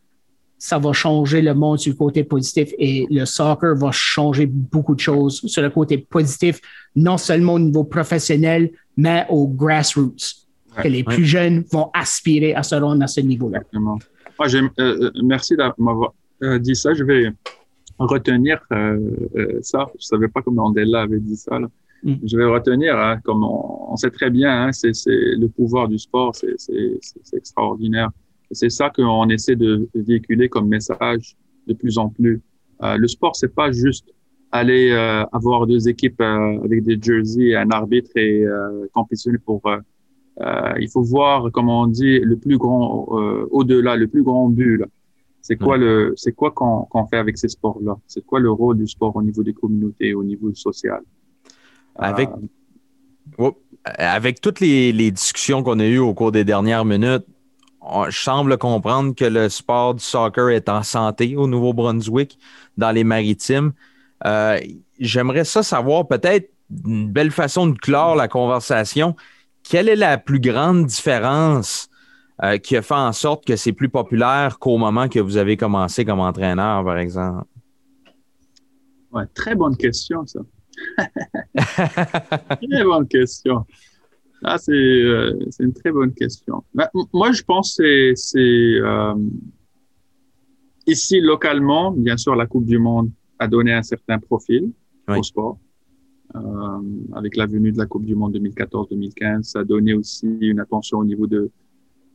ça va changer le monde sur le côté positif et le soccer va changer beaucoup de choses sur le côté positif, non seulement au niveau professionnel, mais au grassroots. Ouais. Que les plus jeunes vont aspirer à se rendre à ce niveau-là. Moi, j'aime, euh, euh, merci de m'avoir euh, dit ça. Je vais retenir euh, euh, ça. Je savais pas comment Mandela avait dit ça. Là. Mm. Je vais retenir, hein, comme on, on sait très bien, hein, c'est, c'est le pouvoir du sport, c'est, c'est, c'est, c'est extraordinaire. C'est ça qu'on essaie de véhiculer comme message de plus en plus. Euh, le sport, c'est pas juste aller euh, avoir deux équipes euh, avec des jerseys, un arbitre et euh, compétitionner pour il faut voir, comme on dit, le plus grand, euh, au-delà, le plus grand but. là. C'est quoi le, c'est quoi qu'on fait avec ces sports-là? C'est quoi le rôle du sport au niveau des communautés, au niveau social? Avec, Euh, Oups. avec toutes les, les discussions qu'on a eues au cours des dernières minutes, on- je semble comprendre que le sport du soccer est en santé au Nouveau-Brunswick, dans les maritimes. Euh, J'aimerais ça savoir, peut-être une belle façon de clore la conversation. Quelle est la plus grande différence euh, qui a fait en sorte que c'est plus populaire qu'au moment que vous avez commencé comme entraîneur, par exemple? ouais, très bonne question, ça. très bonne question. Ah, c'est euh, une très bonne question. Ben, moi, je pense que c'est euh, ici localement, bien sûr, la Coupe du Monde a donné un certain profil Oui. au sport. Euh, avec la venue de la Coupe du Monde 2014-2015, ça a donné aussi une attention au niveau de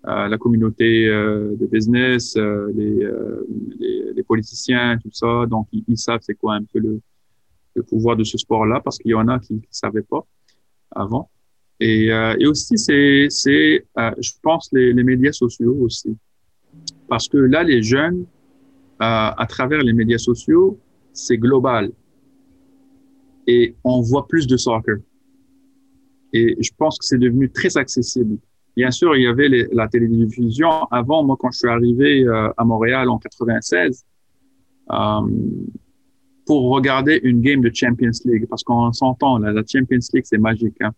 la communauté euh, de business, euh, les, euh, les, les politiciens, tout ça. Donc, ils, ils savent c'est quoi un peu le, le pouvoir de ce sport-là parce qu'il y en a qui ne savaient pas avant. Et, euh, et aussi, c'est, c'est euh, je pense, les, les médias sociaux aussi. Parce que là, les jeunes, euh, à travers les médias sociaux, c'est global. Et on voit plus de soccer. Et je pense que c'est devenu très accessible. Bien sûr, il y avait la télédiffusion. Avant, moi, quand je suis arrivé euh, à Montréal en 96, euh, pour regarder une game de Champions League, parce qu'on s'entend, là, la Champions League, c'est magique. Hein.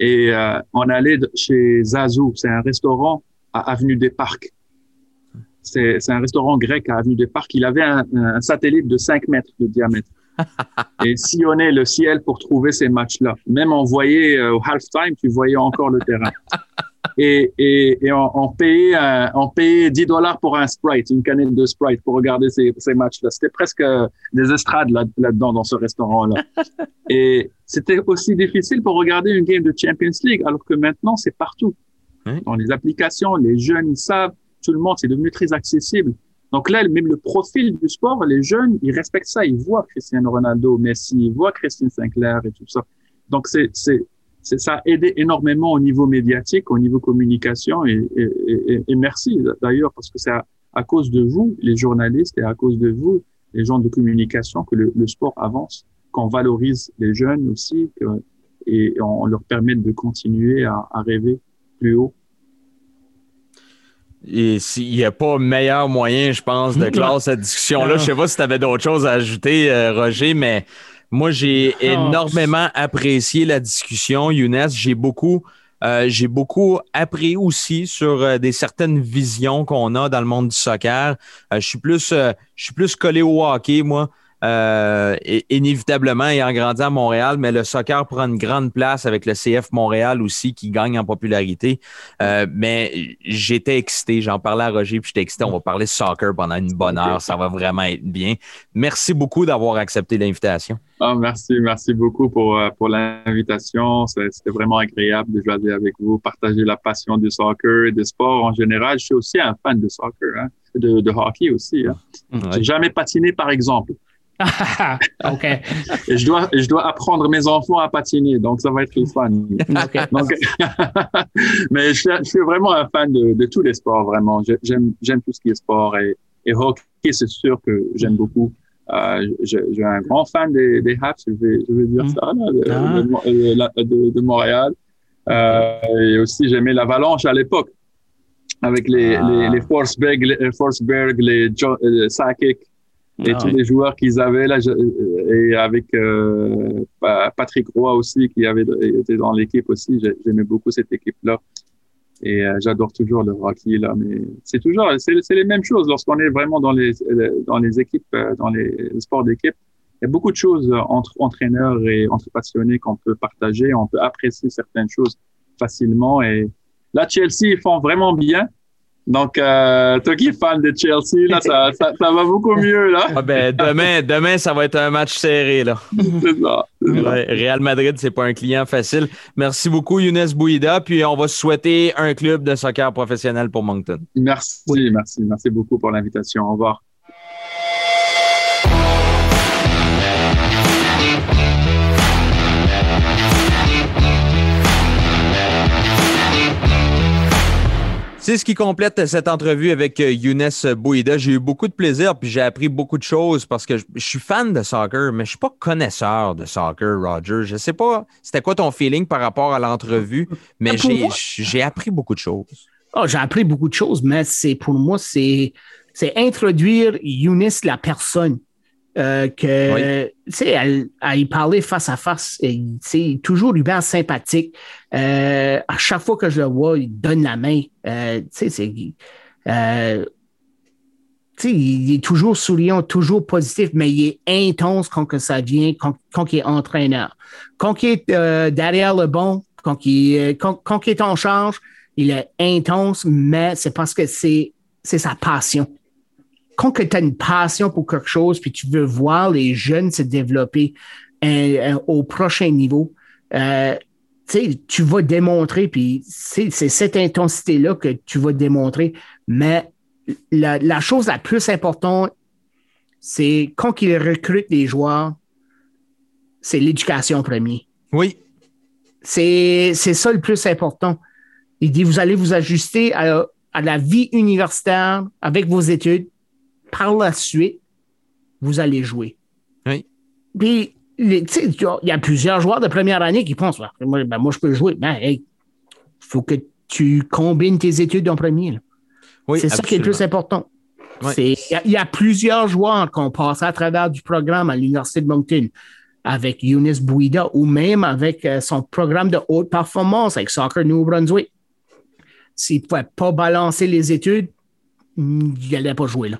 Et euh, on allait chez Zazou, c'est un restaurant à Avenue des Parcs. C'est c'est un restaurant grec à Avenue des Parcs. Il avait un, un satellite de 5 mètres de diamètre. et sillonnait le ciel pour trouver ces matchs-là. Même on voyait euh, au halftime, tu voyais encore le terrain. Et, et, et on, on payait, euh, on payait 10 dollars pour un Sprite, une canette de Sprite pour regarder ces, ces matchs-là. C'était presque euh, des estrades là- là-dedans, dans ce restaurant-là. Et c'était aussi difficile pour regarder une game de Champions League, alors que maintenant, c'est partout. Dans les applications, les jeunes, ils savent, tout le monde, c'est devenu très accessible. Donc là, même le profil du sport, les jeunes, ils respectent ça. Ils voient Cristiano Ronaldo, Messi, ils voient Christine Sinclair et tout ça. Donc c'est, c'est, c'est, ça a aidé énormément au niveau médiatique, au niveau communication et, et, et, merci d'ailleurs parce que c'est à, à cause de vous, les journalistes, et à cause de vous, les gens de communication, que le, le sport avance, qu'on valorise les jeunes aussi que, et on leur permet de continuer à, à rêver plus haut. S'il n'y a pas meilleur moyen, je pense, de clore cette discussion-là. Je sais pas si tu avais d'autres choses à ajouter, euh, Roger, mais moi, j'ai énormément apprécié la discussion, Younes. J'ai beaucoup, euh, j'ai beaucoup appris aussi sur euh, des certaines visions qu'on a dans le monde du soccer. Je suis plus, je suis plus collé au hockey, moi. Euh, et- inévitablement, ayant grandi à Montréal, mais le soccer prend une grande place avec le CF Montréal aussi qui gagne en popularité. Euh, mais j'étais excité, j'en parlais à Roger, puis j'étais excité. On va parler soccer pendant une bonne heure, ça va vraiment être bien. Merci beaucoup d'avoir accepté l'invitation. Ah, merci, merci beaucoup pour, euh, pour l'invitation. C'était vraiment agréable de jouer avec vous, partager la passion du soccer et des sports en général. Je suis aussi un fan de soccer, hein, de, de hockey aussi. Hein. Ouais. J'ai jamais patiné, par exemple. OK. Et je dois, je dois apprendre mes enfants à patiner, donc ça va être fun. OK. Donc, mais je, suis- je suis vraiment un fan de, de tous les sports, vraiment. J'aime, j'aime tout ce qui est sport et, et hockey, c'est sûr que j'aime beaucoup. Euh, je, je suis un grand fan des, des Habs, je vais, je vais dire Mm. ça, là, de, Ah. de Mo- de, Montréal. Euh, et aussi, j'aimais l'Avalanche à l'époque, avec les, Ah. les, les Forsberg, les, Forsberg, les jo, euh, Sakic, et Ah tous les joueurs qu'ils avaient là, je- et avec euh, Pa- Patrick Roy aussi, qui avait était dans l'équipe aussi. J'ai- J'aimais beaucoup cette équipe-là. Et euh, j'adore toujours le hockey là, mais c'est toujours c'est c'est les mêmes choses lorsqu'on est vraiment dans les dans les équipes euh, dans les sports d'équipe. Il y a beaucoup de choses entre entraîneurs et entre passionnés qu'on peut partager, on peut apprécier certaines choses facilement. Et là, Chelsea ils font vraiment bien. Donc, euh, toi qui es fan de Chelsea, là, ça, ça, ça va beaucoup mieux là. Ah ben, demain, demain, ça va être un match serré. Là. C'est ça. Ouais, Real Madrid, c'est pas un client facile. Merci beaucoup, Younes Bouida. Puis on va souhaiter un club de soccer professionnel pour Moncton. Merci, merci, merci beaucoup pour l'invitation. Au revoir. C'est ce qui complète cette entrevue avec euh, Younes Bouida. J'ai eu beaucoup de plaisir, puis j'ai appris beaucoup de choses parce que je, je suis fan de soccer, mais je suis pas connaisseur de soccer, Roger. Je sais pas, c'était quoi ton feeling par rapport à l'entrevue, mais j'ai appris beaucoup de choses. Oh, j'ai appris beaucoup de choses, mais c'est pour moi, c'est c'est introduire Younes, la personne. Euh, que, tu sais, à y parler face à face. Et, toujours hyper sympathique. Euh, à chaque fois que je le vois, il donne la main. Euh, tu sais, c'est. il est toujours souriant, toujours positif, mais il est intense quand que ça vient, quand, quand il est entraîneur. Quand il est derrière le bon, quand il, quand, quand il est en charge, il est intense, mais c'est parce que c'est, c'est sa passion. Quand tu as une passion pour quelque chose, puis tu veux voir les jeunes se développer euh, euh, au prochain niveau, euh, tu vas démontrer, puis c'est, cette intensité-là que tu vas démontrer. Mais la, la chose la plus importante, c'est quand il recrute des joueurs, c'est l'éducation premier. Oui, C'est, c'est ça le plus important. Il dit, vous allez vous ajuster à- à la vie universitaire avec vos études, par la suite, vous allez jouer. Oui. Puis, il y a plusieurs joueurs de première année qui pensent, Ah, moi, ben, moi, je peux jouer. Ben, hey, faut que tu combines tes études en premier. Oui, C'est ça qui est le plus important. Il y a- il y, a plusieurs joueurs qui ont passé à travers du programme à l'Université de Moncton avec Eunice Bouida ou même avec euh, son programme de haute performance avec Soccer New Brunswick. S'il ne pouvait pas balancer les études, il n'allait pas jouer là.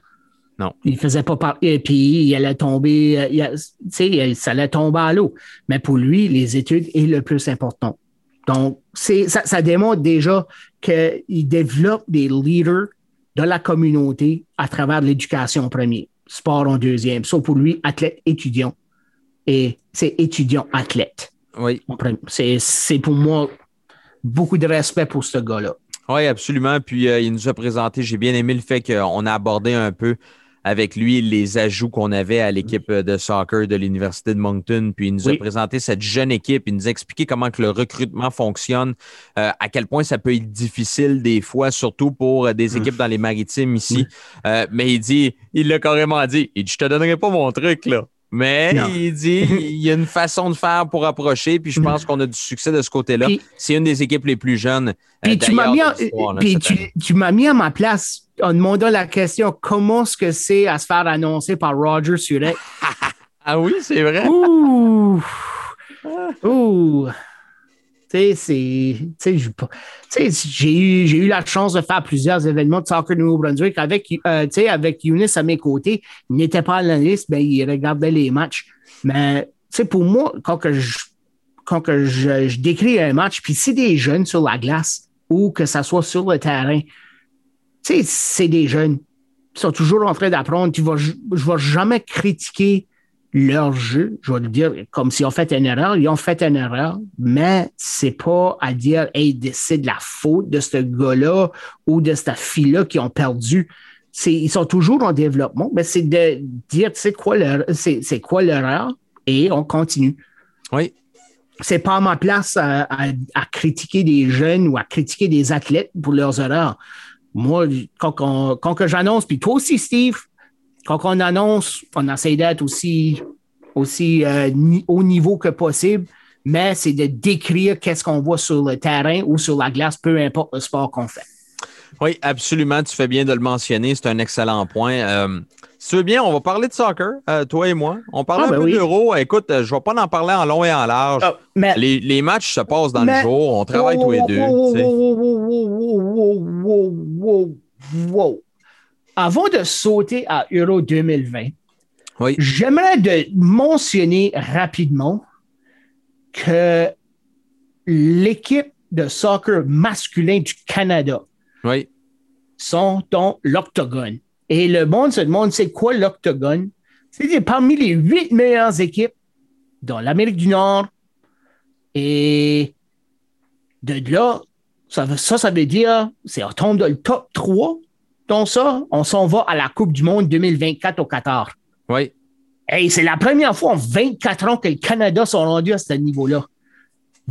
Non. Il faisait pas par... Et puis, il allait tomber, euh, il a- tu sais, ça allait tomber à l'eau. Mais pour lui, les études est le plus important. Donc, c'est, ça, ça démontre déjà qu'il développe des leaders de la communauté à travers l'éducation en premier, sport en deuxième. Ça, pour lui, athlète étudiant. Et c'est étudiant athlète. Oui. c'est pour moi beaucoup de respect pour ce gars-là. Oui, absolument. Puis euh, il nous a présenté, j'ai bien aimé le fait qu'on a abordé un peu avec lui les ajouts qu'on avait à l'équipe de soccer de l'Université de Moncton. Puis il nous Oui. a présenté cette jeune équipe. Il nous a expliqué comment que le recrutement fonctionne, euh, à quel point ça peut être difficile des fois, surtout pour euh, des équipes dans les maritimes ici. Euh, mais il dit, il l'a carrément dit, il dit, je te donnerai pas mon truc, là. Mais Non. il dit, il y a une façon de faire pour approcher, puis je pense qu'on a du succès de ce côté-là. C'est une des équipes les plus jeunes. euh, Puis tu m'as mis, puis tu m'as mis à ma place en demandant la question comment est-ce que c'est à se faire annoncer par Roger Surek? Ah oui, c'est vrai. Ouh! Ouh! Tu sais, j'ai eu, j'ai eu la chance de faire plusieurs événements de soccer Nouveau-Brunswick avec, euh, avec Eunice à mes côtés. Il n'était pas à la liste, mais il regardait les matchs. Mais, tu sais, pour moi, quand que je, quand que je, je décris un match, puis c'est des jeunes sur la glace ou que ça soit sur le terrain, tu sais, c'est des jeunes. Ils sont toujours en train d'apprendre. Tu vas, je ne vais jamais critiquer leur jeu, je vais le dire comme s'ils ont fait une erreur, ils ont fait une erreur, mais c'est pas à dire, hey, c'est de la faute de ce gars-là ou de cette fille-là qui ont perdu. Ils sont toujours en développement, mais c'est de dire, c'est quoi l'erreur, c'est, c'est quoi l'erreur et on continue. Oui. C'est pas à ma place à, à- à critiquer des jeunes ou à critiquer des athlètes pour leurs erreurs. Moi, quand, quand que j'annonce, puis toi aussi, Steve, quand on annonce, on essaie d'être aussi, aussi euh, haut niveau que possible, mais c'est de décrire qu'est-ce qu'on voit sur le terrain ou sur la glace, peu importe le sport qu'on fait. Oui, absolument. Tu fais bien de le mentionner. C'est un excellent point. Euh, si tu veux bien, on va parler de soccer, euh, toi et moi. On parle Ah, un ben peu oui. d'euro. Écoute, euh, je ne vais pas en parler en long et en large. mais Les, les matchs se passent dans Mais- le jour. On travaille tous les deux. Wow, wow, wow, wow, wow, wow, wow, wow. Avant de sauter à Euro 2020, Oui. j'aimerais de mentionner rapidement que l'équipe de soccer masculin du Canada Oui. sont dans l'octogone. Et le monde se demande c'est quoi l'octogone? C'est parmi les huit meilleures équipes dans l'Amérique du Nord. Et de là, ça, veut- ça, ça veut dire, c'est on tombe dans le top 3. Donc ça, on s'en va à la Coupe du Monde 2024 au Qatar. Oui. Hey, c'est la première fois en 24 ans que le Canada sont rendus à ce niveau-là.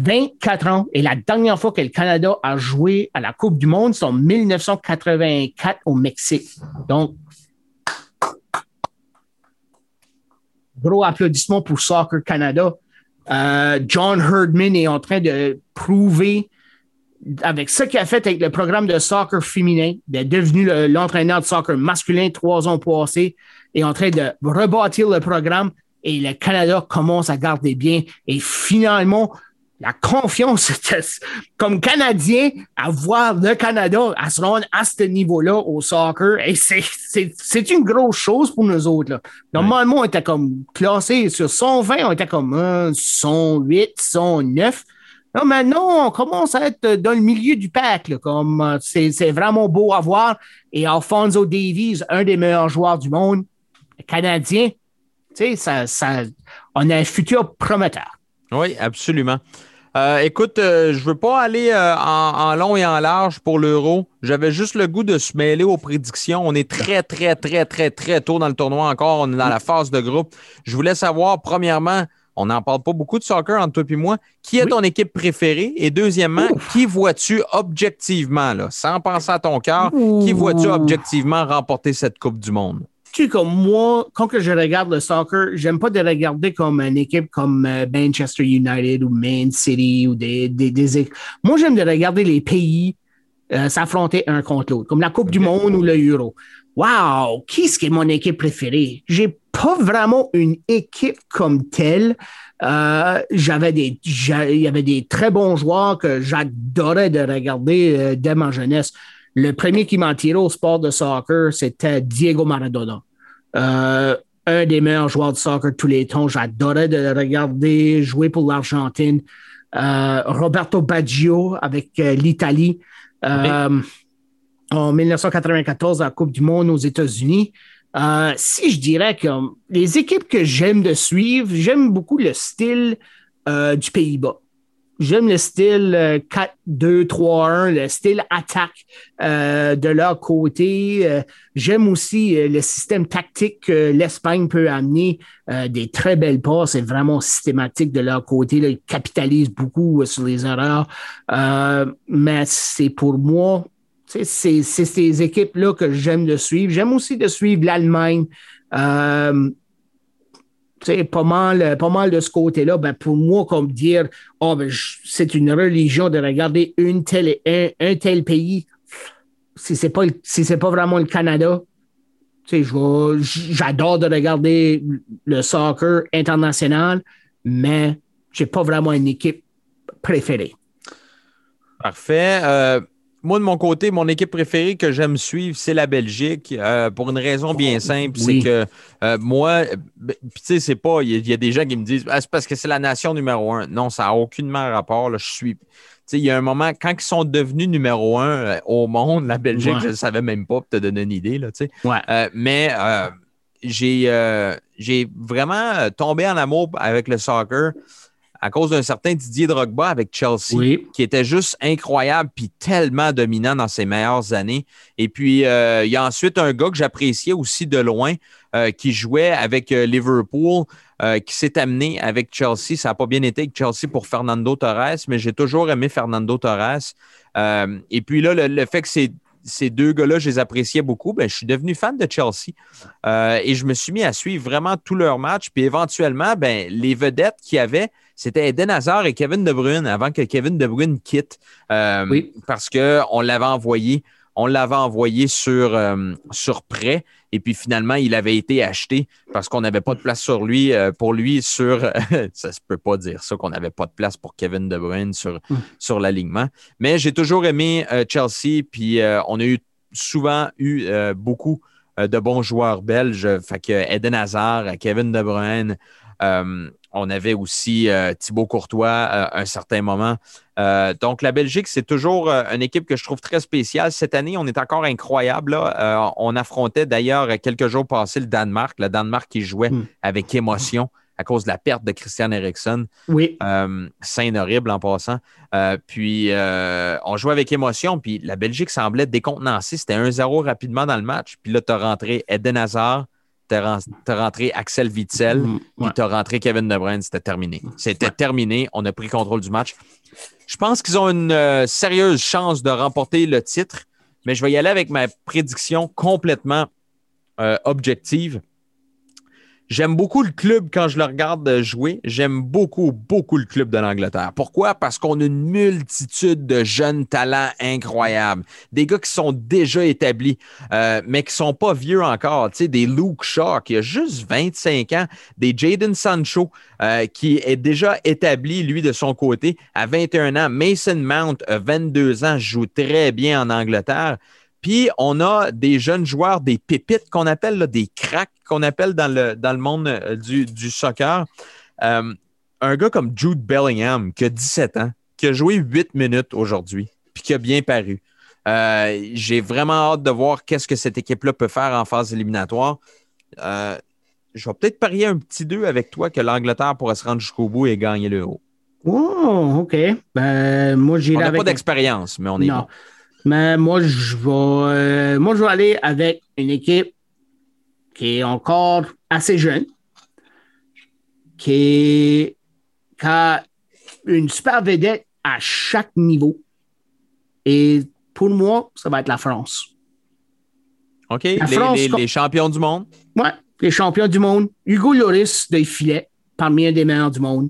24 ans. Et la dernière fois que le Canada a joué à la Coupe du Monde, c'est en 1984 au Mexique. Donc, gros applaudissements pour Soccer Canada. Euh, John Herdman est en train de prouver, avec ce qu'il a fait avec le programme de soccer féminin, d'être devenu le- l'entraîneur de soccer masculin trois ans passés, est en train de rebâtir le programme et le Canada commence à garder bien. Et finalement, la confiance comme Canadien à voir le Canada à se rendre à ce niveau-là au soccer. Et c'est- une grosse chose pour nous autres. Là. Normalement, on était comme classé sur 120, on était comme euh, 108, 109. Là, maintenant, on commence à être dans le milieu du pack. comme euh, c'est vraiment beau à voir. Et Alfonso Davies, un des meilleurs joueurs du monde, canadien, ça, ça, on a un futur prometteur. Oui, absolument. Euh, écoute, euh, je veux pas aller euh, en, en long et en large pour l'euro. J'avais juste le goût de se mêler aux prédictions. On est très, très, très, très, très tôt dans le tournoi encore. On est dans la phase de groupe. Je voulais savoir, premièrement, On n'en parle pas beaucoup de soccer entre toi et moi. Qui est ton équipe préférée? Et deuxièmement, qui vois-tu objectivement, là, sans penser à ton cœur, qui vois-tu objectivement remporter cette Coupe du Monde? Tu comme moi, quand que je regarde le soccer, j'aime pas de regarder comme une équipe comme euh, Manchester United ou Man City ou des, des, des équipes. Moi, j'aime de regarder les pays euh, s'affronter un contre l'autre, comme la Coupe du Monde ou le Euro. Wow, qui est-ce qui est mon équipe préférée? J'ai pas vraiment une équipe comme telle. Euh, j'avais des, il y avait des très bons joueurs que j'adorais de regarder euh, dès ma jeunesse. Le premier qui m'a tiré au sport de soccer, c'était Diego Maradona. Euh, un des meilleurs joueurs de soccer de tous les temps. J'adorais de le regarder jouer pour l'Argentine. Euh, Roberto Baggio avec euh, l'Italie. En 1994, à la Coupe du Monde aux États-Unis. Euh, si je dirais que les équipes que j'aime de suivre, j'aime beaucoup le style euh, du Pays-Bas. J'aime le style euh, 4-2-3-1, le style attaque euh, de leur côté. Euh, J'aime aussi euh, le système tactique que l'Espagne peut amener. euh, des très belles passes, c'est vraiment systématique de leur côté. Là, ils capitalisent beaucoup euh, sur les erreurs. Euh, mais c'est pour moi, c'est ces équipes-là que j'aime de suivre. J'aime aussi de suivre l'Allemagne. Euh, pas mal, pas mal de ce côté-là. Ben, pour moi, comme dire, oh, ben, je- c'est une religion de regarder un, un tel pays. Si c'est pas, le- si pas vraiment le Canada, je j'adore de regarder le soccer international, mais j'ai pas vraiment une équipe préférée. Parfait. Euh, moi, de mon côté, mon équipe préférée que j'aime suivre, c'est la Belgique, euh, pour une raison bien simple. Oh, oui. C'est que euh, moi, euh, ben, tu sais, c'est pas, il y, a- il y a des gens qui me disent, Ah, c'est parce que c'est la nation numéro un. Non, ça n'a aucunement rapport. Là, je suis. Tu sais, il y a un moment, quand ils sont devenus numéro un euh, au monde, la Belgique, Ouais. je ne savais même pas, pour te donner une idée. Là, tu sais. Ouais. Mais j'ai vraiment tombé en amour avec le soccer à cause d'un certain Didier Drogba avec Chelsea Oui. qui était juste incroyable puis tellement dominant dans ses meilleures années. Et puis, euh, il y a ensuite un gars que j'appréciais aussi de loin euh, qui jouait avec euh, Liverpool, qui s'est amené avec Chelsea. Ça n'a pas bien été avec Chelsea pour Fernando Torres, mais j'ai toujours aimé Fernando Torres. Et puis là, le, le fait que ces, ces deux gars-là, je les appréciais beaucoup, ben, je suis devenu fan de Chelsea Euh, et je me suis mis à suivre vraiment tous leurs matchs. Puis éventuellement, ben, les vedettes qu'il y avait, c'était Eden Hazard et Kevin De Bruyne avant que Kevin De Bruyne quitte euh, Oui. parce qu'on l'avait envoyé. On l'avait envoyé sur, euh, sur prêt et puis finalement, il avait été acheté parce qu'on n'avait pas de place sur lui, euh, pour lui sur. ça se peut pas dire ça, qu'on n'avait pas de place pour Kevin De Bruyne sur, Mm. sur l'alignement. Mais j'ai toujours aimé Chelsea, puis on a eu souvent eu beaucoup de bons joueurs belges. Fait que Eden Hazard, Kevin De Bruyne, euh, on avait aussi euh, Thibaut Courtois à un certain moment. Euh, donc, la Belgique, c'est toujours euh, une équipe que je trouve très spéciale. Cette année, on est encore incroyable. là. Euh, on affrontait d'ailleurs quelques jours passés le Danemark, le Danemark qui jouait Mm. avec émotion à cause de la perte de Christian Eriksen. Oui. Euh, scène horrible en passant. Euh, puis euh, on jouait avec émotion, puis la Belgique semblait décontenancée. C'était 1-0 rapidement dans le match. Puis là, tu as rentré Eden Hazard, tu as, rentré Axel Witzel, Mm, puis ouais. tu as rentré Kevin De Bruyne. C'était terminé. C'était terminé. On a pris contrôle du match. Je pense qu'ils ont une euh, sérieuse chance de remporter le titre, mais je vais y aller avec ma prédiction complètement euh, objective. J'aime beaucoup le club quand je le regarde jouer. J'aime beaucoup, beaucoup le club de l'Angleterre. Pourquoi? Parce qu'on a une multitude de jeunes talents incroyables. Des gars qui sont déjà établis, euh, mais qui sont pas vieux encore. Tu sais, des Luke Shaw qui a juste 25 ans, des Jaden Sancho euh, qui est déjà établi, lui, de son côté, à 21 ans. Mason Mount, a 22 ans, joue très bien en Angleterre. Puis, on a des jeunes joueurs, des pépites qu'on appelle, des cracks qu'on appelle dans le, dans le monde euh, du, du soccer. Euh, un gars comme Jude Bellingham, qui a 17 ans, qui a joué 8 minutes aujourd'hui, puis qui a bien paru. Euh, J'ai vraiment hâte de voir qu'est-ce que cette équipe-là peut faire en phase éliminatoire. Euh, je vais peut-être parier un petit 2 avec toi que l'Angleterre pourrait se rendre jusqu'au bout et gagner l'euro. Oh, OK. Ben, moi, On j'irai n'a avec. pas d'expérience, mais on est non. bon. Mais moi, je vais, euh, moi, je vais aller avec une équipe qui est encore assez jeune. qui, a une super vedette à chaque niveau. Et pour moi, ça va être la France. OK? Les, France, les- champions du monde? Ouais, les champions du monde. Hugo Lloris de filet, parmi un des meilleurs du monde.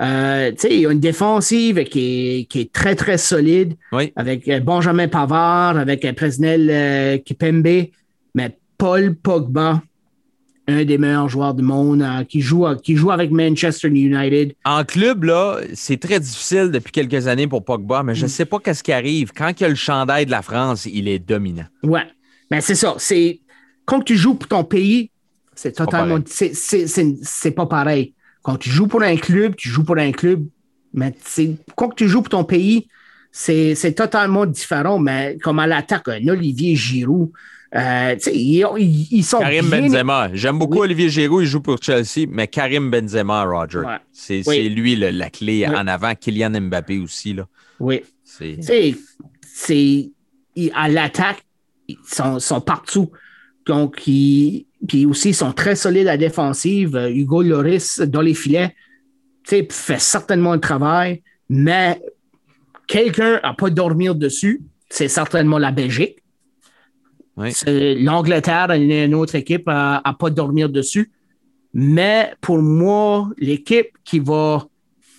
Euh, il a une défensive qui est, qui est très, très solide Oui. avec euh, Benjamin Pavard, avec euh, Presnel euh, Kipembe, mais Paul Pogba, un des meilleurs joueurs du monde, euh, qui, joue, qui joue avec Manchester United. En club, là, c'est très difficile depuis quelques années pour Pogba, mais Mm. je ne sais pas qu'est-ce qui arrive. Quand il y a le chandail de la France, il est dominant. Ouais, mais c'est ça. C'est quand tu joues pour ton pays, c'est totalement, c'est- c'est c'est- c'est pas pareil. Quand tu joues pour un club, tu joues pour un club, mais quand tu joues pour ton pays, c'est c'est totalement différent. Mais comme à l'attaque, un Olivier Giroud, euh, ils, sont Karim bien- Benzema. J'aime beaucoup Oui. Olivier Giroud, il joue pour Chelsea, mais Karim Benzema, Roger. Ouais. C'est Oui. lui le- la clé Oui. en avant. Kylian Mbappé aussi. Là. Oui. C'est- à l'attaque, ils sont, sont partout. Donc, ils, puis aussi, ils sont très solides à la défensive. Hugo Lloris, dans les filets, fait certainement le travail, mais quelqu'un n'a pas dormir dessus, c'est certainement la Belgique. Oui. L'Angleterre, elle est une autre équipe à ne pas dormir dessus. Mais pour moi, l'équipe qui va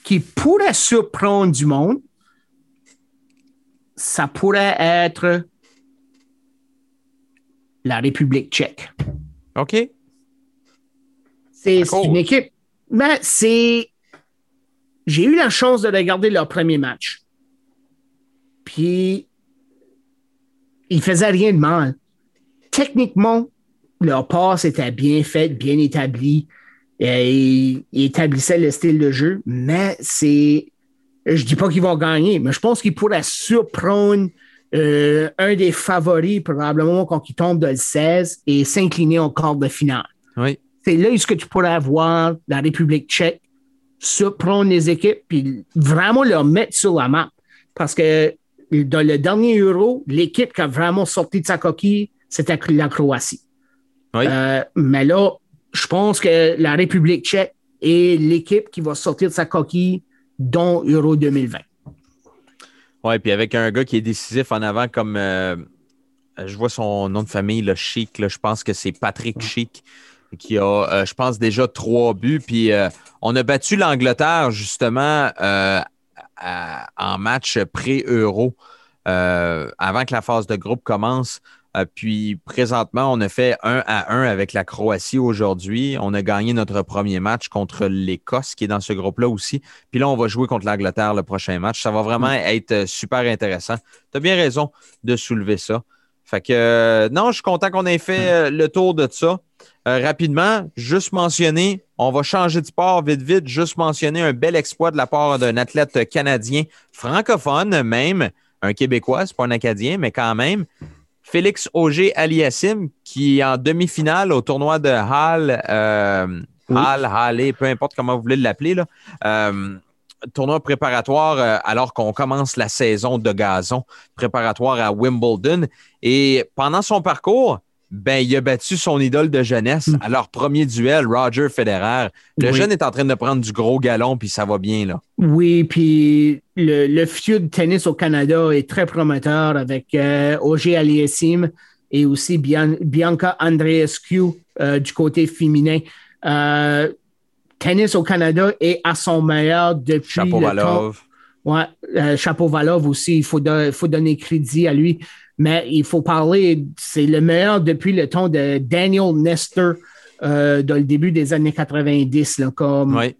qui pourrait surprendre du monde, ça pourrait être la République tchèque. OK. C'est une équipe. Mais c'est. J'ai eu la chance de regarder leur premier match. Puis, ils faisaient rien de mal. Techniquement, leur passe était bien faite, bien établie. Et ils, établissaient le style de jeu, mais c'est. Je dis pas qu'ils vont gagner, mais je pense qu'ils pourraient surprendre euh, un des favoris, probablement quand ils tombent dans le 16 et s'incliner en quart de finale Oui. c'est là où ce que tu pourrais avoir la République tchèque, surprendre les équipes, puis vraiment leur mettre sur la map. Parce que dans le dernier Euro, l'équipe qui a vraiment sorti de sa coquille, c'était la Croatie. Oui. Euh, mais là, je pense que la République tchèque est l'équipe qui va sortir de sa coquille dans Euro 2020. Ouais, puis avec un gars qui est décisif en avant comme euh, je vois son nom de famille, le Chic, là, je pense que c'est Patrick Chic, qui a, euh, je pense, déjà trois buts. Puis euh, on a battu l'Angleterre justement à- en match pré-euro avant que la phase de groupe commence. Euh, puis présentement, on a fait 1 à 1 avec la Croatie aujourd'hui. On a gagné notre premier match contre l'Écosse qui est dans ce groupe-là aussi. Puis là, on va jouer contre l'Angleterre le prochain match. Ça va vraiment être euh, super intéressant. Tu as bien raison de soulever ça. Fait que euh, non, je suis content qu'on ait fait euh, le tour de ça. Euh, rapidement, juste mentionner, on va changer de sport vite, vite, juste mentionner un bel exploit de la part d'un athlète canadien, francophone même, un Québécois, c'est pas un Acadien, mais quand même. Félix Auger Aliassim, qui est en demi-finale au tournoi de Hall, euh, Oui. Hall, Hallé, peu importe comment vous voulez l'appeler, là. Euh, tournoi préparatoire euh, alors qu'on commence la saison de gazon préparatoire à Wimbledon. Et pendant son parcours, ben, il a battu son idole de jeunesse Mm. à leur premier duel, Roger Federer. Le Oui. jeune est en train de prendre du gros galon, puis ça va bien, là. Oui, puis le, le futur de tennis au Canada est très prometteur avec euh, Aliassim et aussi Bian- Bianca Andreescu euh, du côté féminin. Euh, tennis au Canada est à son meilleur depuis Chapeau. Valov. Ouais, euh, Chapeau Valov aussi, il faut donner crédit à lui. Mais il faut parler, c'est le meilleur depuis le temps de Daniel Nestor euh, dans le début des années 90. Là, comme, Oui.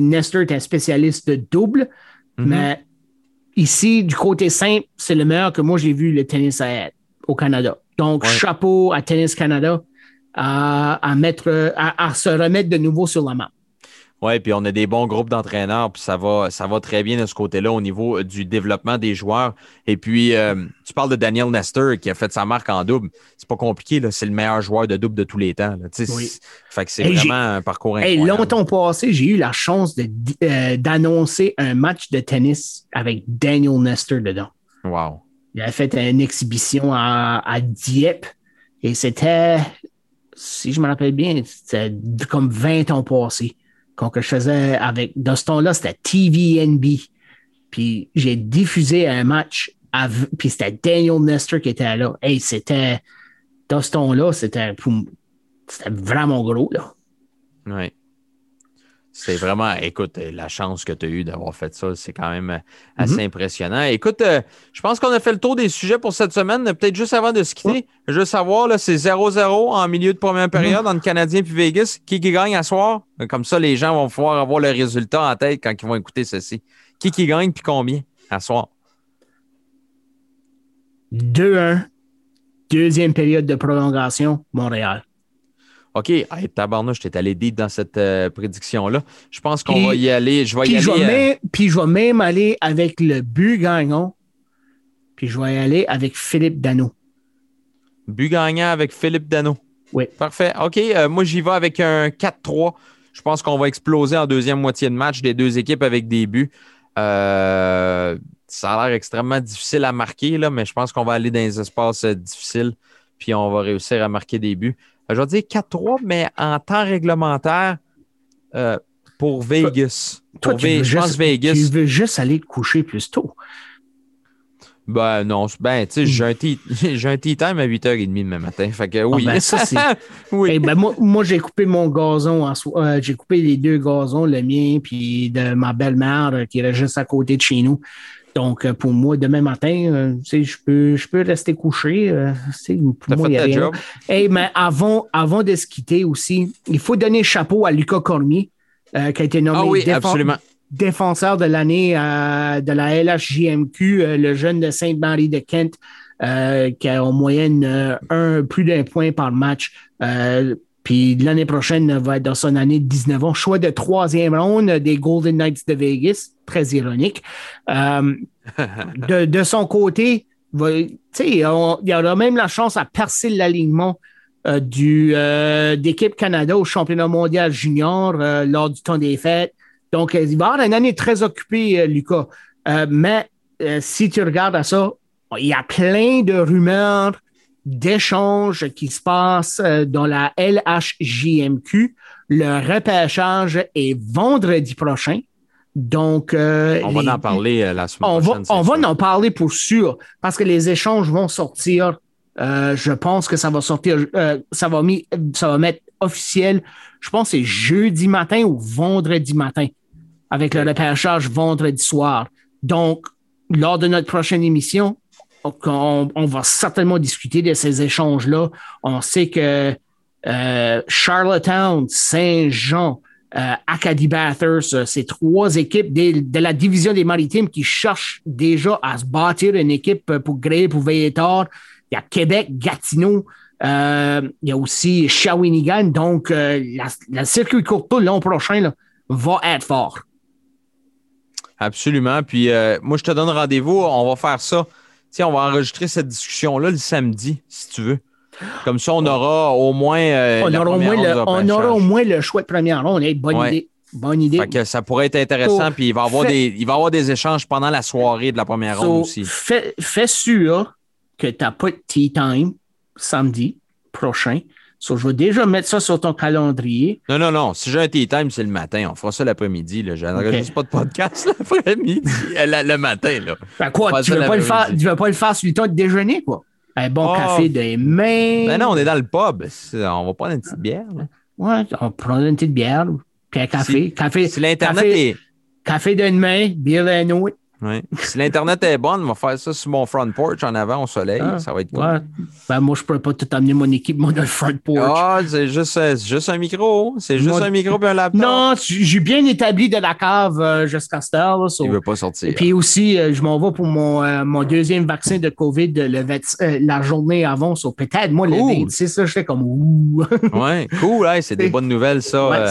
Nestor est un spécialiste de double, Mhm. mais ici, du côté simple, c'est le meilleur que moi j'ai vu le tennis à être au Canada. Donc, Ouais. chapeau à Tennis Canada à, à mettre, à, à se remettre de nouveau sur la map. Oui, puis on a des bons groupes d'entraîneurs, puis ça va, ça va très bien de ce côté-là au niveau euh, du développement des joueurs. Et puis, euh, tu parles de Daniel Nestor qui a fait sa marque en double. C'est pas compliqué, là. C'est le meilleur joueur de double de tous les temps. là. Oui. Fait que c'est Hey, vraiment un parcours Hey, incroyable. longtemps passé, j'ai eu la chance de- euh, d'annoncer un match de tennis avec Daniel Nestor dedans. Wow. Il a fait une exhibition à, à Dieppe et c'était, si je me rappelle bien, c'était comme 20 ans passés. Quand que je faisais avec, dans ce temps-là, c'était TVNB. Puis j'ai diffusé un match, av- puis c'était Daniel Nestor qui était là. Hey, c'était, dans ce temps-là, c'était, c'était vraiment gros, là. Ouais. C'est vraiment, écoute, euh, la chance que tu as eue d'avoir fait ça, c'est quand même euh, assez impressionnant. Écoute, euh, je pense qu'on a fait le tour des sujets pour cette semaine. Peut-être juste avant de se quitter, je veux savoir, c'est 0-0 en milieu de première période entre Canadien puis Vegas. Qui qui gagne à soir? Comme ça, les gens vont pouvoir avoir le résultat en tête quand ils vont écouter ceci. Qui qui gagne puis combien à soir? 2-1, deuxième période de prolongation, Montréal. OK, hey, tabarnouche, t'es allé deep dans cette euh, prédiction-là. Je pense qu'on va y aller. Je vais y Puis je, aller. vais euh, même, puis je vais même aller avec le but gagnant. Puis je vais y aller avec Philippe Dano. But gagnant avec Philippe Dano. Oui. Parfait. OK. euh, moi, j'y vais avec un 4-3. Je pense qu'on va exploser en deuxième moitié de match des deux équipes avec des buts. Euh, ça a l'air extrêmement difficile à marquer, là, mais je pense qu'on va aller dans les espaces euh, difficiles, puis on va réussir à marquer des buts. Euh, je vais dire 4-3, mais en temps réglementaire euh, pour Vegas. Toi, Pour tu Ve- veux, je juste, Vegas. tu veux juste aller te coucher plus tôt. Ben non, ben, tu sais, j'ai un tea- j'ai un tea time à 8h30 demain matin. Fait que oui. Ah, ben, ça, c'est- oui. Eh ben, moi, moi, j'ai coupé mon gazon. en so- euh, j'ai coupé les deux gazons, le mien puis de ma belle-mère qui est juste à côté de chez nous. Donc, euh, pour moi, demain matin, euh, je peux, je peux rester couché. euh, pour moi, fait il y a ta rien. job? Hey, mais avant, avant de se quitter aussi, il faut donner chapeau à Lucas Cormier, euh, qui a été nommé Ah oui, défenseur de l'année euh, de la LHJMQ, euh, le jeune de Sainte-Marie de Kent, qui a en moyenne un, plus d'un point par match. Puis l'année prochaine va être dans son année de 19 ans. Choix de troisième ronde des Golden Knights de Vegas. Très ironique. Euh, de, de son côté, va- tu sais, on- il y aura même la chance à percer l'alignement euh, du, euh, d'équipe Canada au championnat mondial junior euh, lors du temps des fêtes. Donc, euh, il va avoir une année très occupée, euh, Lucas. Euh, mais euh, si tu regardes à ça, il y a plein de rumeurs, d'échanges qui se passent euh, dans la LHJMQ. Le repêchage est vendredi prochain. Donc, euh, On va les- en parler euh, la semaine on va, prochaine. on va en parler pour sûr, parce que les échanges vont sortir. Euh, je pense que ça va sortir, euh, ça, va mis, ça va mettre officiel, je pense que c'est jeudi matin ou vendredi matin, avec le repêchage vendredi soir. Donc, lors de notre prochaine émission, on, on va certainement discuter de ces échanges-là. On sait que euh, Charlottetown, Saint-Jean, euh, Acadie Bathurst, euh, ces trois équipes de la division des maritimes qui cherchent déjà à se bâtir une équipe pour Grey, pour veiller tard. Il y a Québec, Gatineau, il y a aussi Shawinigan. Donc, la, la circuit courto l'an prochain va être fort. Absolument. Puis moi, je te donne rendez-vous. On va faire ça. Tiens, on va enregistrer cette discussion-là le samedi, si tu veux. Comme ça, on aura au moins. euh, on aura, au moins le, ronde de on aura au repêchage. moins le choix de première ronde. Hey, bonne Ouais. idée. Bonne idée. Fait que ça pourrait être intéressant. So, puis il va, y avoir fait- des, il va y avoir des échanges pendant la soirée de la première So, ronde aussi. Fais, fais sûr que tu n'as pas de tea time samedi prochain. So, je vais déjà mettre ça sur ton calendrier. Non, non, non. Si j'ai un tea time, c'est le matin. On fera ça l'après-midi. Je n'enregistre pas de podcast l'après-midi, euh, le matin. Là. Ben quoi, tu ne veux, pas le faire- l'après-midi. tu veux pas le faire sur le temps de déjeuner, quoi? Un bon Oh. café de main. Ben non, on est dans le pub. On va prendre une petite bière. là. Ouais, on prend une petite bière, puis un café. café Si l'Internet café, est. café d'une main, bière d'un autre. Ouais. Si l'Internet est bonne, on va faire ça sur mon front porch en avant au soleil. Ah, ça va être cool. Ouais. Ben moi, je pourrais pas tout amener mon équipement dans le front porch. Ah, c'est juste, euh, juste un micro. C'est juste Mon- un micro et un laptop. non, j'ai bien établi de la cave euh, jusqu'à cette heure. là, so- Il veut pas sortir. Et puis aussi, euh, je m'en vais pour mon, euh, mon deuxième vaccin de COVID le 20 euh, la journée avant. So, peut-être, moi, Cool. le 26, là, je fais comme ouh. Ouais, cool. hey, c'est des bonnes nouvelles, ça. Ouais. Euh,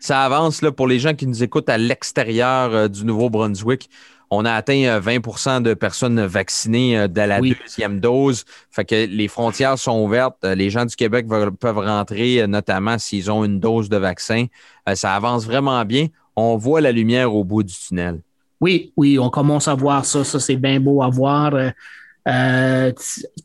ça avance là, pour les gens qui nous écoutent à l'extérieur euh, du Nouveau-Brunswick. On a atteint euh, 20% de personnes vaccinées euh, de la Oui. deuxième dose. Fait que les frontières sont ouvertes. Euh, Les gens du Québec ve- peuvent rentrer, euh, notamment s'ils ont une dose de vaccin. Euh, Ça avance vraiment bien. On voit la lumière au bout du tunnel. Oui, oui, on commence à voir ça. Ça, c'est bien beau à voir. Euh, euh,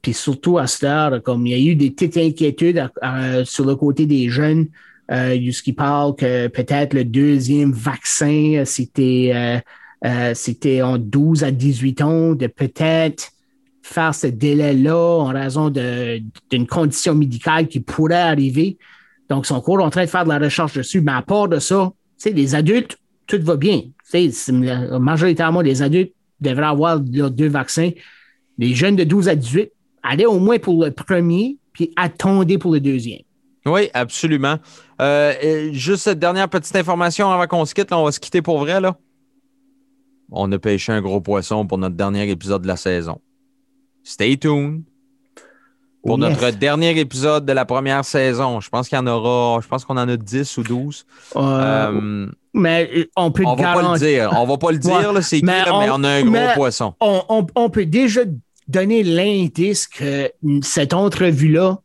Puis surtout à cette heure, comme il y a eu des petites inquiétudes à- à- sur le côté des jeunes Euh, il y a ce qui parle que peut-être le deuxième vaccin, euh, c'était euh, c'était en 12 à 18 ans, de peut-être faire ce délai-là en raison d'une condition médicale qui pourrait arriver. Donc, ils sont encore en train de faire de la recherche dessus. Mais à part de ça, les adultes, tout va bien. Majoritairement, les adultes devraient avoir leurs deux vaccins. Les jeunes de 12 à 18, allez au moins pour le premier, puis attendez pour le deuxième. Oui, absolument. Euh, juste cette dernière petite information avant qu'on se quitte, on va se quitter pour vrai. On a pêché un gros poisson pour notre dernier épisode de la saison. Stay tuned pour Oh, yes. notre dernier épisode de la première saison. Je pense qu'il y en aura, je pense qu'on en a 10 ou 12. Euh, Euh, mais on peut on va pas le dire. On va pas le dire, Ouais. c'est qui, Mais mais on- a un gros poisson. on, on- on peut déjà donner l'indice que cette entrevue-là,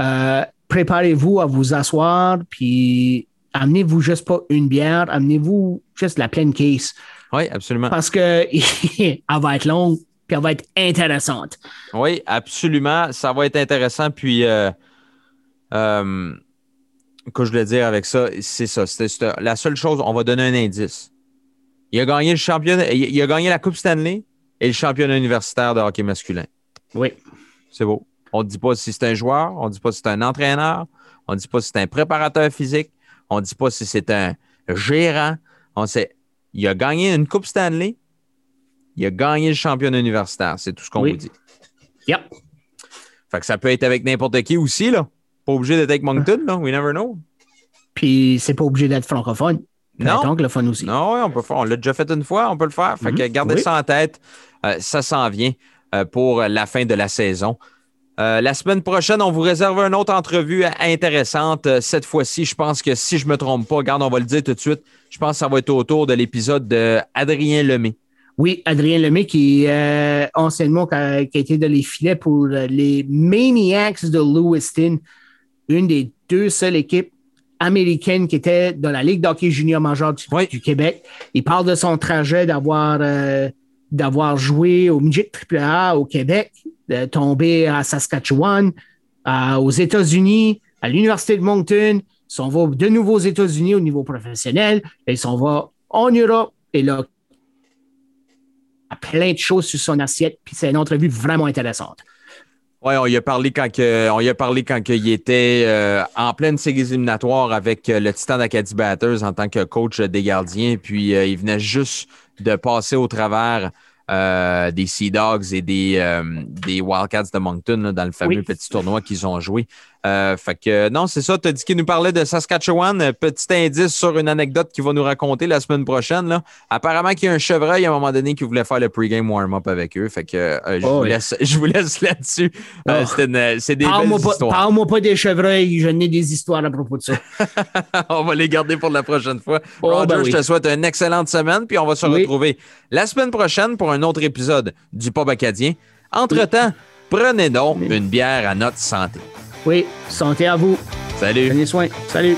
euh, préparez-vous à vous asseoir, puis amenez-vous juste pas une bière, amenez-vous juste la pleine case. Oui, absolument. Parce que elle va être longue, puis elle va être intéressante. Oui, absolument. Ça va être intéressant. Puis, euh, euh, que je voulais dire avec ça, c'est ça. La seule chose, on va donner un indice. Il a gagné le championnat, il il a gagné la Coupe Stanley et le championnat universitaire de hockey masculin. Oui. C'est beau. On ne dit pas si c'est un joueur, on ne dit pas si c'est un entraîneur, on ne dit pas si c'est un préparateur physique, on ne dit pas si c'est un gérant. On sait, il a gagné une Coupe Stanley, il a gagné le championnat universitaire. C'est tout ce qu'on Oui. vous dit. Yep. Fait que ça peut être avec n'importe qui aussi, là. Pas obligé d'être avec Moncton, là. We never know. Puis c'est pas obligé d'être francophone. Non. anglophone aussi. Non, oui, on peut faire. On l'a déjà fait une fois, on peut le faire. Fait que Mhm. gardez Oui. ça en tête. Euh, ça s'en vient euh, pour la fin de la saison. Euh, la semaine prochaine, on vous réserve une autre entrevue intéressante. Euh, Cette fois-ci, je pense que si je ne me trompe pas, regarde, on va le dire tout de suite, je pense que ça va être autour de l'épisode de Adrien Lemay. Oui, Adrien Lemay, qui est euh, anciennement qui a, été dans les filets pour euh, les Maniacs de Lewiston, une des deux seules équipes américaines qui étaient dans la Ligue d'hockey junior major du, Oui. du Québec. Il parle de son trajet d'avoir euh, d'avoir joué au midget AAA au Québec, de tomber à Saskatchewan, aux États-Unis, à l'Université de Moncton. Il s'en va de nouveau aux États-Unis au niveau professionnel et il s'en va en Europe. Et là, a plein de choses sur son assiette, puis c'est une entrevue vraiment intéressante. Oui, on y a parlé quand, que, on y a parlé quand que il était euh, en pleine série éliminatoire avec euh, le Titan d'Acadie Batters en tant que coach des gardiens. Puis euh, il venait juste de passer au travers euh, des Sea Dogs et des, euh, des Wildcats de Moncton là, dans le fameux Oui. petit tournoi qu'ils ont joué. Euh, fait que non, c'est ça. Tu as dit qu'il nous parlait de Saskatchewan. Euh, Petit indice sur une anecdote qu'il va nous raconter la semaine prochaine. Là. Apparemment qu'il y a un chevreuil à un moment donné qui voulait faire le pregame warm-up avec eux. Fait que euh, je, Oh vous oui. laisse, je vous laisse là-dessus. Euh, Oh. c'est des Parle-moi pas, histoires. parle-moi pas des chevreuils, je n'ai des histoires à propos de ça. on va les garder pour la prochaine fois. Oh, Roger, ben oui. je te souhaite une excellente semaine, puis on va se Oui. retrouver la semaine prochaine pour un autre épisode du Pub Acadien. Entre-temps, prenez donc une bière à notre santé. Oui, santé à vous. Salut! Prenez soin. Salut.